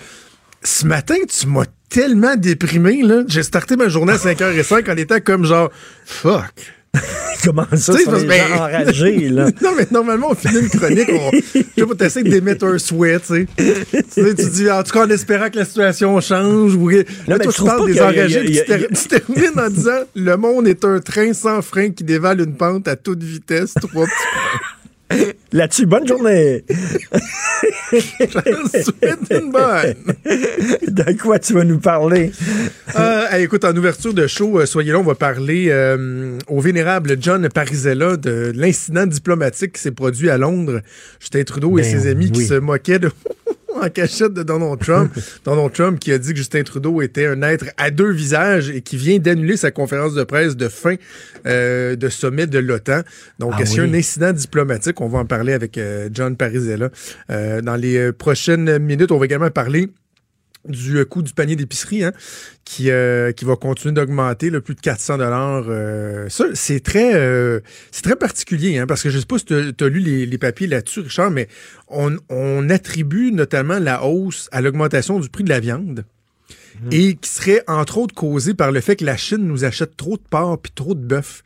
Ce matin, tu m'as tellement déprimé, là. J'ai starté ma journée à 5h05 en étant comme genre, fuck. Comment ça, les ben- gens enragés, là? non, mais normalement, on finit une chronique, on, je sais pas, t'essaies d'émettre un souhait, tu sais. tu sais. Tu dis, en tout cas, en espérant que la situation change. Ou... Là, toi, tu parles des enragés, puis tu termines en disant, le monde est un train sans frein qui dévale une pente à toute vitesse, trois petits. Là-dessus, bonne journée. souhaite une bonne. De quoi tu vas nous parler? Euh, écoute, en ouverture de show, euh, soyez là, on va parler euh, au vénérable John Parisella de l'incident diplomatique qui s'est produit à Londres. Justin Trudeau et Ben ses amis qui se moquaient de en cachette de Donald Trump. Donald Trump qui a dit que Justin Trudeau était un être à deux visages et qui vient d'annuler sa conférence de presse de fin euh, de sommet de l'OTAN. Donc, Ah est-ce qu'il y a un incident diplomatique? On va en parler avec euh, John Parisella. Euh, dans les prochaines minutes, on va également parler du euh, coût du panier d'épicerie, hein, qui, euh, qui va continuer d'augmenter, là, plus de 400 dollars. ça, c'est très, euh, c'est très particulier, hein, parce que je sais pas si tu as lu les, les papiers là-dessus, Richard, mais on, on attribue notamment la hausse à l'augmentation du prix de la viande. Et qui serait entre autres causée par le fait que la Chine nous achète trop de porc puis trop de bœuf.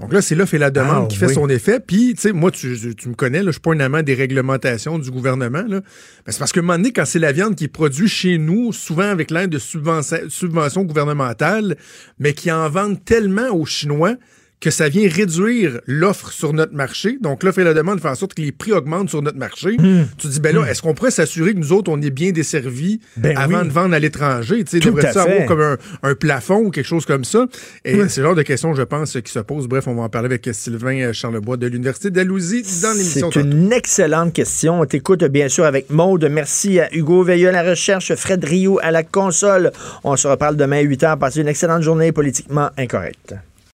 Donc là, c'est l'offre et la demande Ah, qui fait oui. son effet. Puis, tu sais, moi, tu, tu- me connais, là, je suis pas un amant des réglementations du gouvernement. Là. Ben, c'est parce que un moment donné, quand c'est la viande qui est produite chez nous, souvent avec l'aide de subventions, subventions gouvernementales, mais qui en vendent tellement aux Chinois que ça vient réduire l'offre sur notre marché. Donc, l'offre et la demande fait en sorte que les prix augmentent sur notre marché. Tu dis, ben là, est-ce qu'on pourrait s'assurer que nous autres, on est bien desservis Ben avant oui. de vendre à l'étranger? Tu sais, Tout devrait à ça fait. avoir comme un, un plafond ou quelque chose comme ça? Et c'est le genre de questions, je pense, qui se posent. Bref, on va en parler avec Sylvain Charlebois de l'Université d'Alousie dans l'émission. C'est une excellente question. On t'écoute bien sûr avec Maude. Merci à Hugo Veilleux à la recherche, Fred Rio à la console. On se reparle demain à 8 h. Passez une excellente journée politiquement incorrecte.